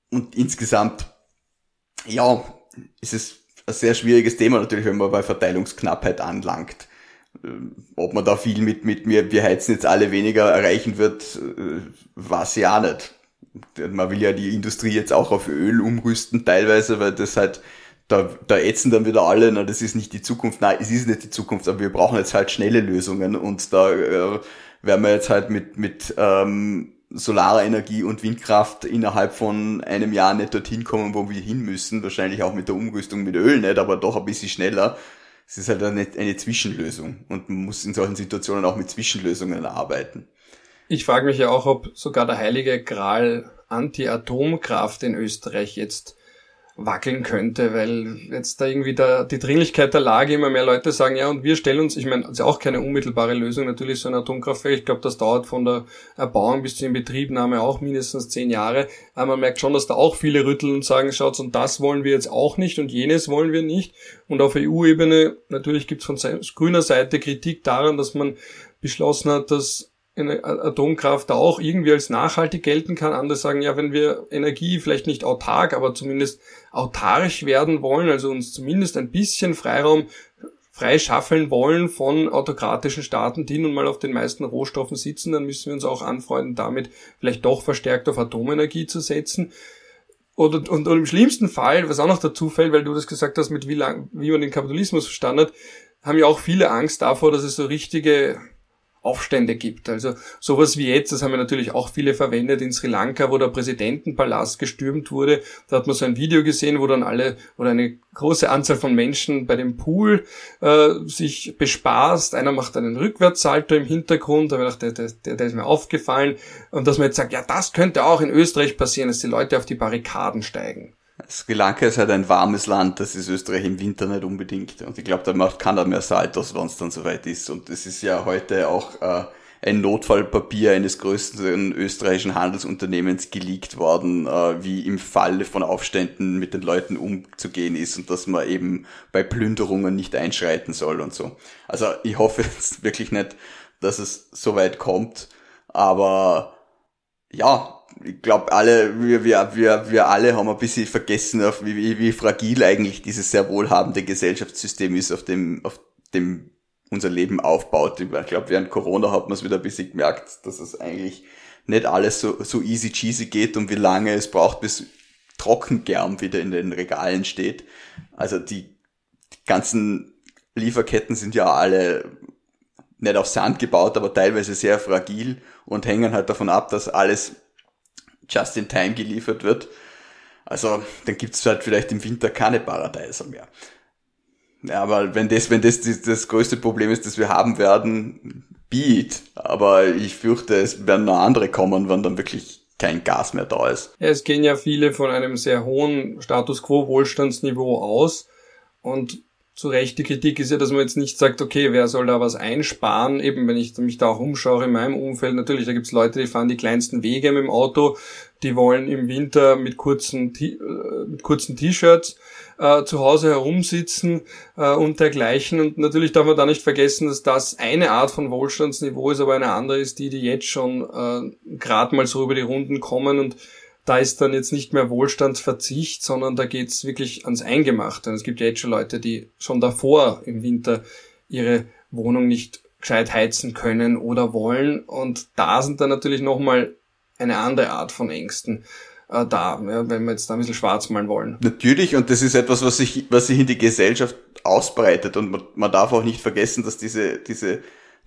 Und insgesamt ja, es ist ein sehr schwieriges Thema natürlich, wenn man bei Verteilungsknappheit anlangt. Ähm, ob man da viel mit, mit mir, wir heizen jetzt alle weniger erreichen wird, äh, weiß auch nicht. Man will ja die Industrie jetzt auch auf Öl umrüsten teilweise, weil das halt, da, da ätzen dann wieder alle, na, das ist nicht die Zukunft. Nein, es ist nicht die Zukunft, aber wir brauchen jetzt halt schnelle Lösungen und da äh, werden wir jetzt halt mit, mit ähm, Solarenergie und Windkraft innerhalb von einem Jahr nicht dorthin kommen, wo wir hin müssen. Wahrscheinlich auch mit der Umrüstung mit Öl nicht, aber doch ein bisschen schneller. Es ist halt eine, eine Zwischenlösung und man muss in solchen Situationen auch mit Zwischenlösungen arbeiten. Ich frage mich ja auch, ob sogar der heilige Gral Anti-Atomkraft in Österreich jetzt wackeln könnte, weil jetzt da irgendwie da die Dringlichkeit der Lage immer mehr Leute sagen, ja, und wir stellen uns, ich meine, das ist auch keine unmittelbare Lösung, natürlich so ein Atomkraftwerk, ich glaube, das dauert von der Erbauung bis zur Inbetriebnahme auch mindestens zehn Jahre, aber man merkt schon, dass da auch viele rütteln und sagen, schaut, und das wollen wir jetzt auch nicht und jenes wollen wir nicht und auf EU-Ebene, natürlich gibt es von grüner Seite Kritik daran, dass man beschlossen hat, dass eine Atomkraft auch irgendwie als nachhaltig gelten kann. Andere sagen, ja, wenn wir Energie vielleicht nicht autark, aber zumindest autark werden wollen, also uns zumindest ein bisschen Freiraum freischaffeln wollen von autokratischen Staaten, die nun mal auf den meisten Rohstoffen sitzen, dann müssen wir uns auch anfreunden, damit vielleicht doch verstärkt auf Atomenergie zu setzen. Oder, und, und im schlimmsten Fall, was auch noch dazu fällt, weil du das gesagt hast, mit wie lang, wie man den Kapitalismus verstanden hat, haben ja auch viele Angst davor, dass es so richtige Aufstände gibt. Also sowas wie jetzt, das haben wir natürlich auch viele verwendet in Sri Lanka, wo der Präsidentenpalast gestürmt wurde. Da hat man so ein Video gesehen, wo dann alle oder eine große Anzahl von Menschen bei dem Pool äh, sich bespaßt. Einer macht einen Rückwärtssalto im Hintergrund, da habe ich gedacht, der, der, der ist mir aufgefallen. Und dass man jetzt sagt, ja, das könnte auch in Österreich passieren, dass die Leute auf die Barrikaden steigen. Sri Lanka ist halt ein warmes Land, das ist Österreich im Winter nicht unbedingt. Und ich glaube, da macht keiner mehr Saltos, wenn es dann soweit ist. Und es ist ja heute auch äh, ein Notfallpapier eines größten österreichischen Handelsunternehmens geleakt worden, äh, wie im Falle von Aufständen mit den Leuten umzugehen ist und dass man eben bei Plünderungen nicht einschreiten soll und so. Also ich hoffe jetzt wirklich nicht, dass es so weit kommt, aber ja, ich glaube, alle, wir, wir, wir, wir alle haben ein bisschen vergessen, auf wie, wie, wie fragil eigentlich dieses sehr wohlhabende Gesellschaftssystem ist, auf dem, auf dem unser Leben aufbaut. Ich glaube, während Corona hat man es wieder ein bisschen gemerkt, dass es eigentlich nicht alles so, so easy cheesy geht und wie lange es braucht, bis Trockengerm wieder in den Regalen steht. Also die, die ganzen Lieferketten sind ja alle nicht auf Sand gebaut, aber teilweise sehr fragil und hängen halt davon ab, dass alles just in time geliefert wird. Also dann gibt es halt vielleicht im Winter keine Paradeiser mehr. Ja, aber wenn das, wenn das, das größte Problem ist, das wir haben werden, beat. Aber ich fürchte, es werden noch andere kommen, wenn dann wirklich kein Gas mehr da ist. Es gehen ja viele von einem sehr hohen Status quo Wohlstandsniveau aus und zu Recht die Kritik ist ja, dass man jetzt nicht sagt, okay, wer soll da was einsparen? Eben, wenn ich mich da auch umschaue in meinem Umfeld, natürlich, da gibt's Leute, die fahren die kleinsten Wege mit dem Auto, die wollen im Winter mit kurzen, äh, T-Shirts äh, zu Hause herumsitzen äh, und dergleichen. Und natürlich darf man da nicht vergessen, dass das eine Art von Wohlstandsniveau ist, aber eine andere ist die, die jetzt schon äh, gerade mal so über die Runden kommen und da ist dann jetzt nicht mehr Wohlstandsverzicht, sondern da geht's wirklich ans Eingemachte. Und es gibt ja jetzt schon Leute, die schon davor im Winter ihre Wohnung nicht gescheit heizen können oder wollen. Und da sind dann natürlich nochmal eine andere Art von Ängsten äh, da, ja, wenn wir jetzt da ein bisschen schwarz malen wollen. Natürlich, und das ist etwas, was sich, was sich in die Gesellschaft ausbreitet. Und man, man darf auch nicht vergessen, dass diese, diese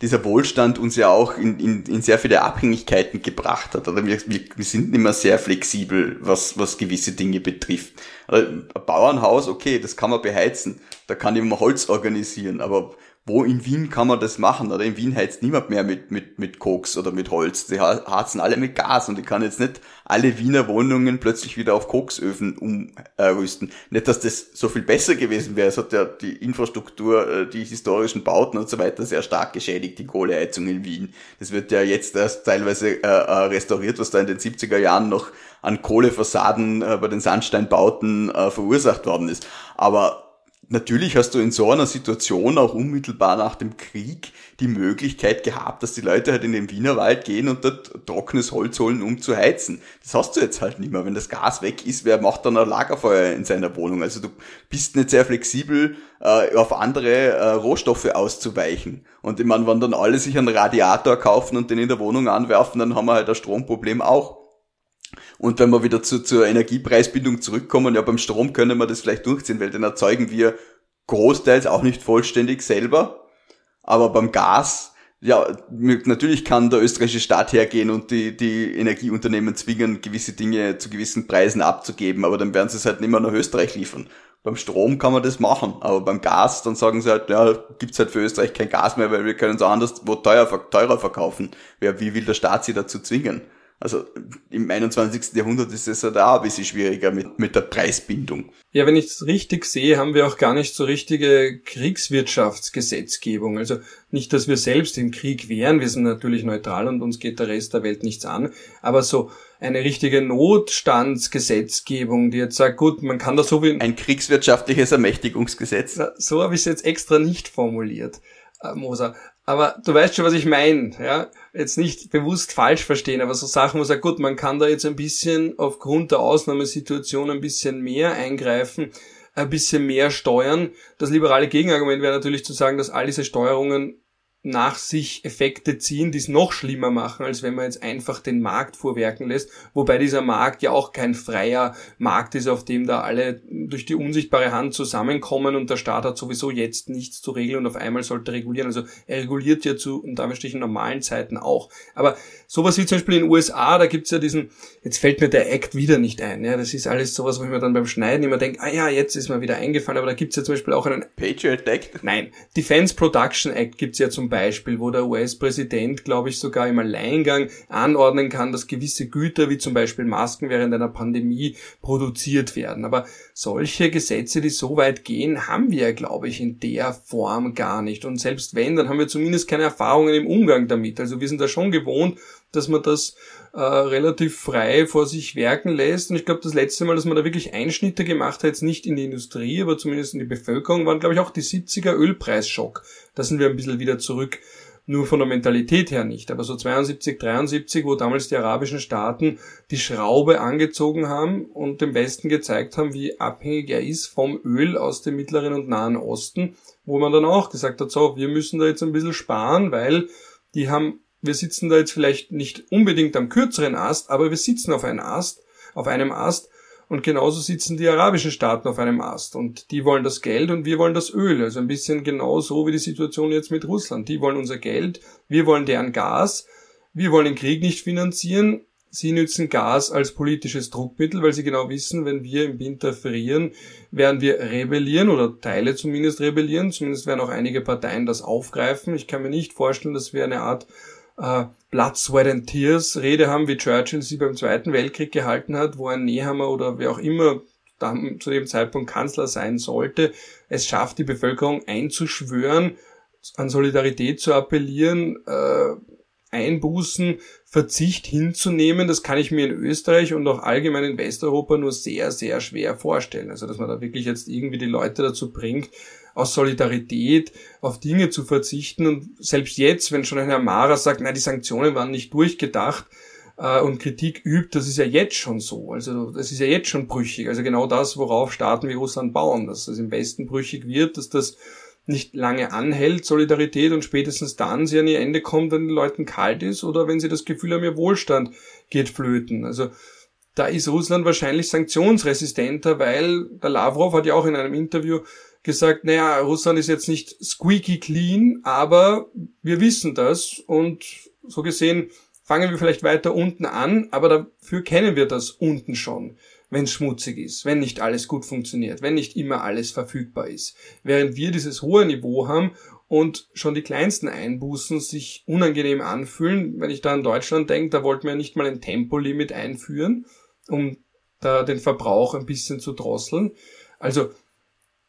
dieser Wohlstand uns ja auch in, in, in sehr viele Abhängigkeiten gebracht hat. Oder wir, wir, wir sind immer sehr flexibel, was, was gewisse Dinge betrifft. Also ein Bauernhaus, okay, das kann man beheizen. Da kann ich mal Holz organisieren. Aber wo in Wien kann man das machen? Oder in Wien heizt niemand mehr mit, mit, mit Koks oder mit Holz. Die harzen alle mit Gas und ich kann jetzt nicht alle Wiener Wohnungen plötzlich wieder auf Koksöfen umrüsten. Nicht, dass das so viel besser gewesen wäre. Es hat ja die Infrastruktur, äh, die historischen Bauten und so weiter sehr stark geschädigt, die Kohleheizung in Wien. Das wird ja jetzt erst teilweise äh, äh restauriert, was da in den 70er Jahren noch an Kohlefassaden bei den Sandsteinbauten verursacht worden ist. Aber natürlich hast du in so einer Situation auch unmittelbar nach dem Krieg die Möglichkeit gehabt, dass die Leute halt in den Wienerwald gehen und dort trockenes Holz holen, um zu heizen. Das hast du jetzt halt nicht mehr. Wenn das Gas weg ist, wer macht dann ein Lagerfeuer in seiner Wohnung? Also du bist nicht sehr flexibel, äh, auf andere äh, Rohstoffe auszuweichen. Und ich meine, wenn dann alle sich einen Radiator kaufen und den in der Wohnung anwerfen, dann haben wir halt ein Stromproblem auch. Und wenn wir wieder zu, zur Energiepreisbindung zurückkommen, ja, beim Strom können wir das vielleicht durchziehen, weil den erzeugen wir großteils auch nicht vollständig selber. Aber beim Gas, ja, natürlich kann der österreichische Staat hergehen und die, die Energieunternehmen zwingen, gewisse Dinge zu gewissen Preisen abzugeben, aber dann werden sie es halt nicht mehr nach Österreich liefern. Beim Strom kann man das machen, aber beim Gas, dann sagen sie halt, ja, gibt's halt für Österreich kein Gas mehr, weil wir können es anders wo teuer, teurer verkaufen. Wer, wie will der Staat sie dazu zwingen? Also im 21. Jahrhundert ist es halt auch ein bisschen schwieriger mit, mit der Preisbindung. Ja, wenn ich es richtig sehe, haben wir auch gar nicht so richtige Kriegswirtschaftsgesetzgebung. Also nicht, dass wir selbst im Krieg wären, wir sind natürlich neutral und uns geht der Rest der Welt nichts an, aber so eine richtige Notstandsgesetzgebung, die jetzt sagt, gut, man kann da so wie... Ein kriegswirtschaftliches Ermächtigungsgesetz. So habe ich es jetzt extra nicht formuliert, äh, Moser. Aber du weißt schon, was ich meine, ja? Jetzt nicht bewusst falsch verstehen, aber so Sachen, wo man sagt, gut, man kann da jetzt ein bisschen aufgrund der Ausnahmesituation ein bisschen mehr eingreifen, ein bisschen mehr steuern. Das liberale Gegenargument wäre natürlich zu sagen, dass all diese Steuerungen nach sich Effekte ziehen, die es noch schlimmer machen, als wenn man jetzt einfach den Markt vorwerken lässt, wobei dieser Markt ja auch kein freier Markt ist, auf dem da alle durch die unsichtbare Hand zusammenkommen und der Staat hat sowieso jetzt nichts zu regeln und auf einmal sollte regulieren. Also er reguliert ja zu, und damit in normalen Zeiten auch. Aber sowas wie zum Beispiel in den USA, da gibt's ja diesen, jetzt fällt mir der Act wieder nicht ein, ja, das ist alles sowas, wo ich mir dann beim Schneiden immer denke, ah ja, jetzt ist mir wieder eingefallen, aber da gibt's ja zum Beispiel auch einen Patriot Act? Nein, Defense Production Act gibt's ja zum Beispiel, wo der US-Präsident, glaube ich, sogar im Alleingang anordnen kann, dass gewisse Güter, wie zum Beispiel Masken während einer Pandemie, produziert werden. Aber solche Gesetze, die so weit gehen, haben wir, glaube ich, in der Form gar nicht. Und selbst wenn, dann haben wir zumindest keine Erfahrungen im Umgang damit. Also wir sind da schon gewohnt, dass man das äh, relativ frei vor sich werken lässt. Und ich glaube, das letzte Mal, dass man da wirklich Einschnitte gemacht hat, jetzt nicht in die Industrie, aber zumindest in die Bevölkerung, waren, glaube ich, auch die 70er Ölpreisschock. Da sind wir ein bisschen wieder zurück nur von der Mentalität her nicht. Aber so 72, 73, wo damals die arabischen Staaten die Schraube angezogen haben und dem Westen gezeigt haben, wie abhängig er ist vom Öl aus dem Mittleren und Nahen Osten, wo man dann auch gesagt hat, so, wir müssen da jetzt ein bisschen sparen, weil die haben, wir sitzen da jetzt vielleicht nicht unbedingt am kürzeren Ast, aber wir sitzen auf einem Ast, auf einem Ast, und genauso sitzen die arabischen Staaten auf einem Ast. Und die wollen das Geld und wir wollen das Öl. Also ein bisschen genau so wie die Situation jetzt mit Russland. Die wollen unser Geld, wir wollen deren Gas. Wir wollen den Krieg nicht finanzieren. Sie nützen Gas als politisches Druckmittel, weil sie genau wissen, wenn wir im Winter frieren, werden wir rebellieren oder Teile zumindest rebellieren. Zumindest werden auch einige Parteien das aufgreifen. Ich kann mir nicht vorstellen, dass wir eine Art äh, Blood, Sweat and Tears Rede haben, wie Churchill sie beim Zweiten Weltkrieg gehalten hat, wo ein Nehammer oder wer auch immer dann zu dem Zeitpunkt Kanzler sein sollte, es schafft, die Bevölkerung einzuschwören, an Solidarität zu appellieren, äh, Einbußen, Verzicht hinzunehmen, das kann ich mir in Österreich und auch allgemein in Westeuropa nur sehr, sehr schwer vorstellen. Also, dass man da wirklich jetzt irgendwie die Leute dazu bringt, aus Solidarität auf Dinge zu verzichten. Und selbst jetzt, wenn schon ein Herr Mara sagt, na, die Sanktionen waren nicht durchgedacht, äh, und Kritik übt, das ist ja jetzt schon so. Also das ist ja jetzt schon brüchig. Also genau das, worauf Staaten wie Russland bauen, dass das im Westen brüchig wird, dass das nicht lange anhält, Solidarität, und spätestens dann sie an ihr Ende kommt, wenn den Leuten kalt ist oder wenn sie das Gefühl haben, ihr Wohlstand geht flöten. Also da ist Russland wahrscheinlich sanktionsresistenter, weil der Lavrov hat ja auch in einem Interview gesagt, naja, Russland ist jetzt nicht squeaky clean, aber wir wissen das und so gesehen fangen wir vielleicht weiter unten an, aber dafür kennen wir das unten schon, wenn es schmutzig ist, wenn nicht alles gut funktioniert, wenn nicht immer alles verfügbar ist. Während wir dieses hohe Niveau haben und schon die kleinsten Einbußen sich unangenehm anfühlen, wenn ich da an Deutschland denke, da wollten wir nicht mal ein Tempolimit einführen, um da den Verbrauch ein bisschen zu drosseln. Also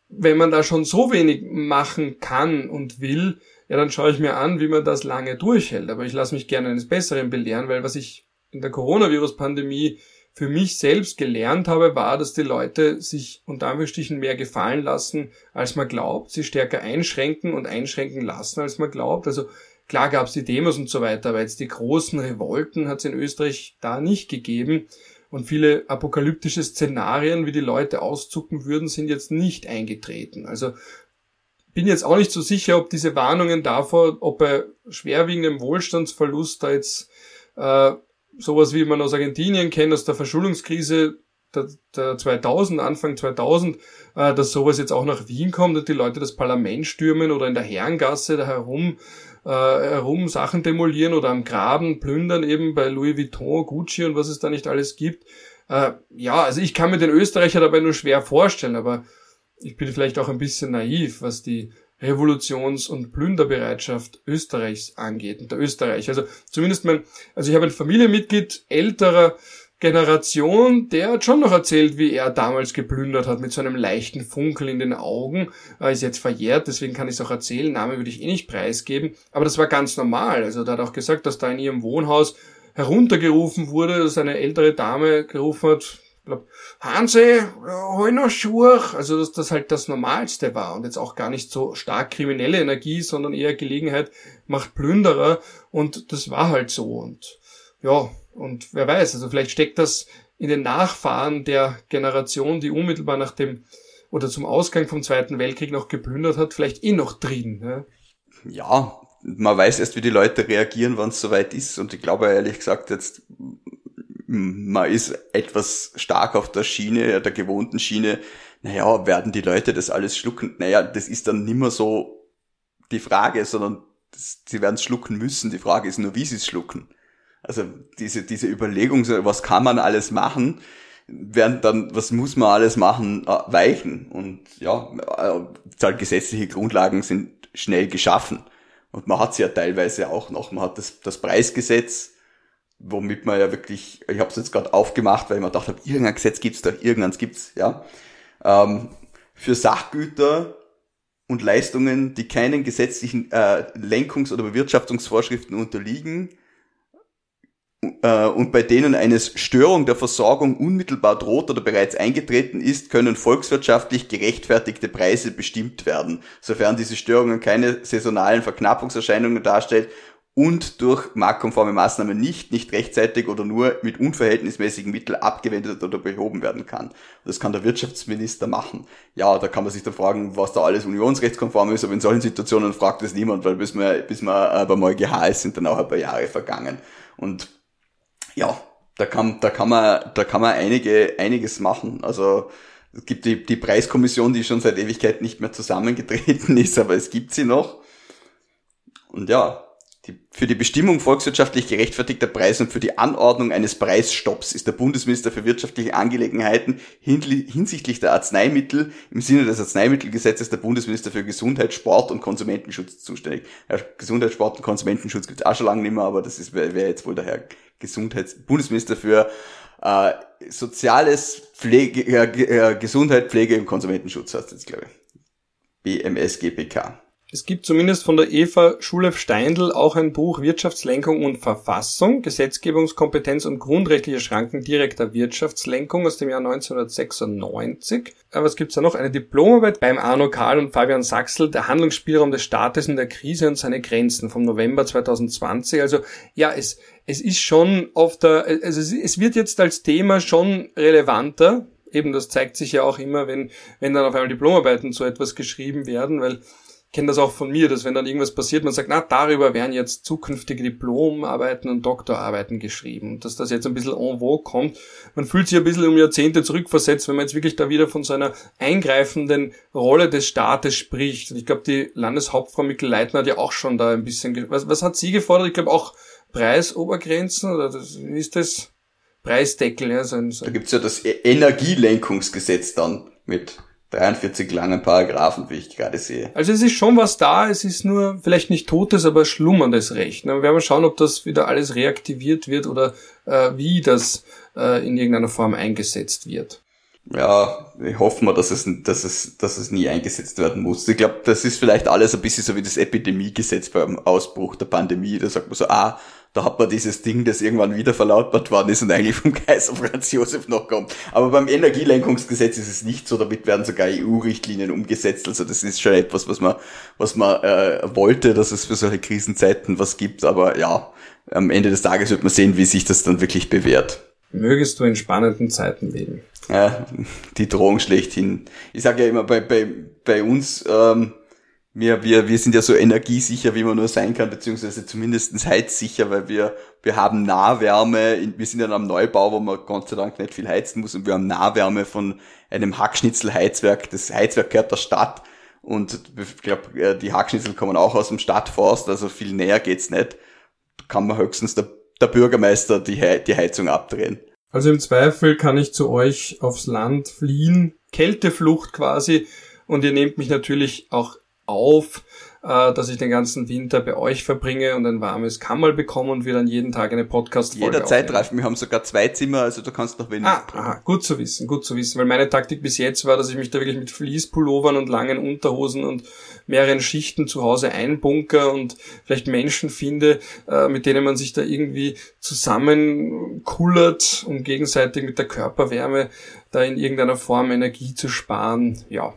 wenn man da schon so wenig machen kann und will, ja, dann schaue ich mir an, wie man das lange durchhält. Aber ich lasse mich gerne eines Besseren belehren, weil was ich in der Coronavirus-Pandemie für mich selbst gelernt habe, war, dass die Leute sich unter Anführungsstrichen mehr gefallen lassen, als man glaubt, sie stärker einschränken und einschränken lassen, als man glaubt. Also klar gab es die Demos und so weiter, aber jetzt die großen Revolten hat es in Österreich da nicht gegeben. Und viele apokalyptische Szenarien, wie die Leute auszucken würden, sind jetzt nicht eingetreten. Also bin jetzt auch nicht so sicher, ob diese Warnungen davor, ob bei schwerwiegendem Wohlstandsverlust da jetzt äh, sowas wie man aus Argentinien kennt, aus der Verschuldungskrise der, der 2000, Anfang 2000, äh, dass sowas jetzt auch nach Wien kommt und die Leute das Parlament stürmen oder in der Herrengasse da herum, äh, herum Sachen demolieren oder am Graben plündern eben bei Louis Vuitton, Gucci und was es da nicht alles gibt. Äh, ja, also ich kann mir den Österreicher dabei nur schwer vorstellen, aber ich bin vielleicht auch ein bisschen naiv, was die Revolutions- und Plünderbereitschaft Österreichs angeht und der Österreich. Also zumindest mein, also ich habe ein Familienmitglied älterer Generation, der hat schon noch erzählt, wie er damals geplündert hat, mit so einem leichten Funkel in den Augen. Er ist jetzt verjährt, deswegen kann ich es auch erzählen. Name würde ich eh nicht preisgeben. Aber das war ganz normal. Also da hat auch gesagt, dass da in ihrem Wohnhaus heruntergerufen wurde, dass eine ältere Dame gerufen hat, glaub, Hansi, hol noch Schuhe. Also, dass das halt das Normalste war und jetzt auch gar nicht so stark kriminelle Energie, sondern eher Gelegenheit macht Plünderer und das war halt so und ja, und wer weiß, also vielleicht steckt das in den Nachfahren der Generation, die unmittelbar nach dem oder zum Ausgang vom Zweiten Weltkrieg noch geplündert hat, vielleicht eh noch drin. Ja, ja man weiß erst, wie die Leute reagieren, wenn es soweit ist. Und ich glaube ehrlich gesagt, jetzt man ist etwas stark auf der Schiene, der gewohnten Schiene, naja, werden die Leute das alles schlucken? Naja, das ist dann nimmer so die Frage, sondern sie werden es schlucken müssen. Die Frage ist nur, wie sie es schlucken. Also diese, diese Überlegung, was kann man alles machen, werden dann, was muss man alles machen, äh, weichen. Und ja, äh, gesetzliche Grundlagen sind schnell geschaffen. Und man hat sie ja teilweise auch noch. Man hat das, das Preisgesetz, womit man ja wirklich, ich habe es jetzt gerade aufgemacht, weil ich mir gedacht habe, irgendein Gesetz gibt's doch, irgendeins gibt's, ja. Ähm, für Sachgüter und Leistungen, die keinen gesetzlichen äh, Lenkungs- oder Bewirtschaftungsvorschriften unterliegen äh, und bei denen eine Störung der Versorgung unmittelbar droht oder bereits eingetreten ist, können volkswirtschaftlich gerechtfertigte Preise bestimmt werden, sofern diese Störungen keine saisonalen Verknappungserscheinungen darstellt und durch marktkonforme Maßnahmen nicht, nicht rechtzeitig oder nur mit unverhältnismäßigen Mitteln abgewendet oder behoben werden kann. Das kann der Wirtschaftsminister machen. Ja, da kann man sich dann fragen, was da alles unionsrechtskonform ist, aber in solchen Situationen fragt es niemand, weil bis man, bis man beim EuGH ist, sind dann auch ein paar Jahre vergangen. Und ja, da kann, da kann man, da kann man einige, einiges machen. Also, es gibt die, die Preiskommission, die schon seit Ewigkeit nicht mehr zusammengetreten ist, aber es gibt sie noch. Und ja, die, für die Bestimmung volkswirtschaftlich gerechtfertigter Preise und für die Anordnung eines Preisstopps ist der Bundesminister für wirtschaftliche Angelegenheiten hinsichtlich der Arzneimittel im Sinne des Arzneimittelgesetzes der Bundesminister für Gesundheit, Sport und Konsumentenschutz zuständig. Ja, Gesundheit, Sport und Konsumentenschutz gibt's auch schon lange nicht mehr, aber das wäre jetzt wohl der Herr Gesundheits Bundesminister für äh, Soziales, Pflege, äh, Gesundheit, Pflege und Konsumentenschutz heißt jetzt, glaube ich. BMS GPK. Es gibt zumindest von der Eva Schulef-Steindl auch ein Buch Wirtschaftslenkung und Verfassung, Gesetzgebungskompetenz und grundrechtliche Schranken direkter Wirtschaftslenkung aus dem Jahr 1996. Äh, was gibt's da noch? Eine Diplomarbeit beim Arno Karl und Fabian Sachsel, der Handlungsspielraum des Staates in der Krise und seine Grenzen vom November 2020. Also ja, es, es ist schon auf der, also es wird jetzt als Thema schon relevanter. Eben, das zeigt sich ja auch immer, wenn, wenn dann auf einmal Diplomarbeiten zu etwas geschrieben werden, weil kenne das auch von mir, dass wenn dann irgendwas passiert, man sagt, na, darüber werden jetzt zukünftige Diplomarbeiten und Doktorarbeiten geschrieben. Dass das jetzt ein bisschen en vogue kommt. Man fühlt sich ein bisschen um Jahrzehnte zurückversetzt, wenn man jetzt wirklich da wieder von so einer eingreifenden Rolle des Staates spricht. Und ich glaube, die Landeshauptfrau Mikkel Leitner hat ja auch schon da ein bisschen, was, was hat sie gefordert? Ich glaube auch Preisobergrenzen oder das, wie ist das? Preisdeckel, ja. So ein, so da gibt's ja das e- Energielenkungsgesetz dann mit 43 langen Paragraphen, wie ich gerade sehe. Also es ist schon was da, es ist nur vielleicht nicht totes, aber schlummerndes Recht. Wir werden schauen, ob das wieder alles reaktiviert wird oder äh, wie das äh, in irgendeiner Form eingesetzt wird. Ja, ich hoffe mal, dass es, dass es, dass es nie eingesetzt werden muss. Ich glaube, das ist vielleicht alles ein bisschen so wie das Epidemiegesetz beim Ausbruch der Pandemie. Da sagt man so, ah, da hat man dieses Ding, das irgendwann wieder verlautbart worden ist und eigentlich vom Kaiser Franz Josef noch kommt. Aber beim Energielenkungsgesetz ist es nicht so, damit werden sogar EU-Richtlinien umgesetzt. Also das ist schon etwas, was man, was man äh, wollte, dass es für solche Krisenzeiten was gibt. Aber ja, am Ende des Tages wird man sehen, wie sich das dann wirklich bewährt. Mögest du in spannenden Zeiten leben. Ja, die Drohung schlechthin. Ich sage ja immer, bei, bei, bei uns ähm, wir, wir, wir sind ja so energiesicher, wie man nur sein kann, beziehungsweise zumindest heizsicher, weil wir, wir haben Nahwärme, wir sind ja am Neubau, wo man Gott sei Dank nicht viel heizen muss und wir haben Nahwärme von einem Hackschnitzelheizwerk. Das Heizwerk gehört der Stadt und ich glaube, äh, die Hackschnitzel kommen auch aus dem Stadtforst, also viel näher geht's nicht. Kann man höchstens der, der Bürgermeister die, die Heizung abdrehen. Also im Zweifel kann ich zu euch aufs Land fliehen, Kälteflucht quasi, und ihr nehmt mich natürlich auch auf, äh, dass ich den ganzen Winter bei euch verbringe und ein warmes Kammerl bekomme und wir dann jeden Tag eine Podcast-Folge Jederzeit, Ralf. Wir haben sogar zwei Zimmer, also du kannst noch wenig ah, aha, gut zu wissen, gut zu wissen. Weil meine Taktik bis jetzt war, dass ich mich da wirklich mit Fließpullovern und langen Unterhosen und mehreren Schichten zu Hause einbunker und vielleicht Menschen finde, äh, mit denen man sich da irgendwie zusammenkullert, um gegenseitig mit der Körperwärme da in irgendeiner Form Energie zu sparen. Ja,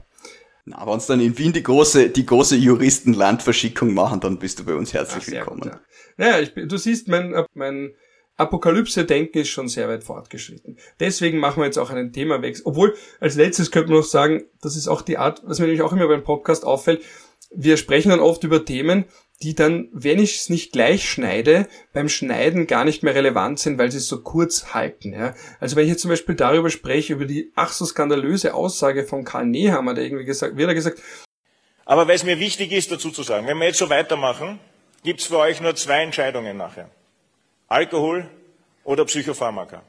na, wenn uns dann in Wien die große, die große Juristenlandverschickung machen, dann bist du bei uns herzlich Ach, willkommen. Gut, ja. Naja, ich, du siehst, mein, mein Apokalypse-Denken ist schon sehr weit fortgeschritten. Deswegen machen wir jetzt auch einen Themawechsel. Obwohl, als letztes könnte man noch sagen, das ist auch die Art, was mir nämlich auch immer beim Podcast auffällt, wir sprechen dann oft über Themen, die dann, wenn ich es nicht gleich schneide, beim Schneiden gar nicht mehr relevant sind, weil sie es so kurz halten. Ja? Also wenn ich jetzt zum Beispiel darüber spreche, über die ach so skandalöse Aussage von Karl Nehammer, der irgendwie gesagt, wird er gesagt. Aber weil mir wichtig ist, dazu zu sagen, wenn wir jetzt so weitermachen, gibt es für euch nur zwei Entscheidungen nachher. Alkohol oder Psychopharmaka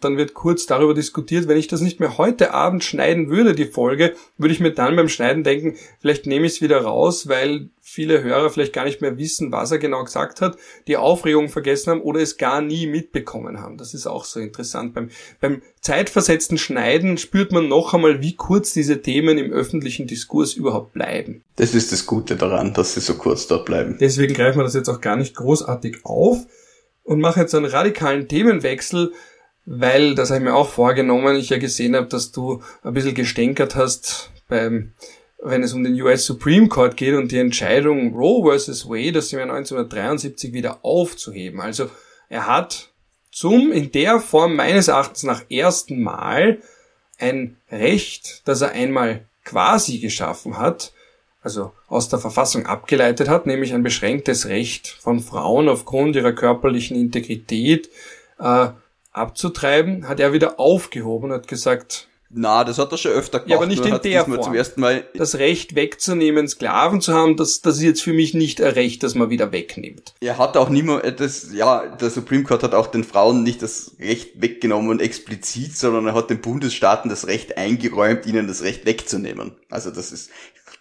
dann wird kurz darüber diskutiert, wenn ich das nicht mehr heute Abend schneiden würde, die Folge, würde ich mir dann beim Schneiden denken, vielleicht nehme ich es wieder raus, weil viele Hörer vielleicht gar nicht mehr wissen, was er genau gesagt hat, die Aufregung vergessen haben oder es gar nie mitbekommen haben. Das ist auch so interessant. Beim, beim zeitversetzten Schneiden spürt man noch einmal, wie kurz diese Themen im öffentlichen Diskurs überhaupt bleiben. Das ist das Gute daran, dass sie so kurz dort bleiben. Deswegen greifen wir das jetzt auch gar nicht großartig auf und machen jetzt einen radikalen Themenwechsel weil, das habe ich mir auch vorgenommen, ich ja gesehen habe, dass du ein bisschen gestänkert hast beim wenn es um den US Supreme Court geht und die Entscheidung Roe vs. Wade das Jahr 1973 wieder aufzuheben. Also er hat zum in der Form meines Erachtens nach ersten Mal ein Recht, das er einmal quasi geschaffen hat, also aus der Verfassung abgeleitet hat, nämlich ein beschränktes Recht von Frauen aufgrund ihrer körperlichen Integrität, äh, abzutreiben, hat er wieder aufgehoben und hat gesagt, na, das hat er schon öfter gemacht. Ja, aber nicht in der Form. Zum ersten Mal das Recht wegzunehmen, Sklaven zu haben, das, das ist jetzt für mich nicht ein Recht, das man wieder wegnimmt. Er hat auch niemand, äh, das, ja, der Supreme Court hat auch den Frauen nicht das Recht weggenommen und explizit, sondern er hat den Bundesstaaten das Recht eingeräumt, ihnen das Recht wegzunehmen. Also das ist,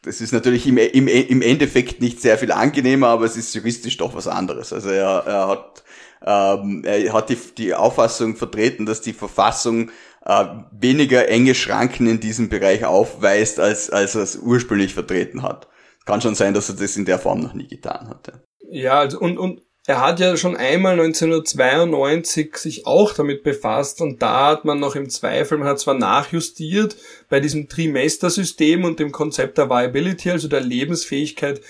das ist natürlich im, im, im Endeffekt nicht sehr viel angenehmer, aber es ist juristisch doch was anderes. Also er, er hat ähm, er hat die, die Auffassung vertreten, dass die Verfassung äh, weniger enge Schranken in diesem Bereich aufweist, als, als er es ursprünglich vertreten hat. Kann schon sein, dass er das in der Form noch nie getan hatte. Ja, also und, und er hat ja schon einmal 1992 sich auch damit befasst und da hat man noch im Zweifel, man hat zwar nachjustiert bei diesem Trimester-System und dem Konzept der Viability, also der Lebensfähigkeit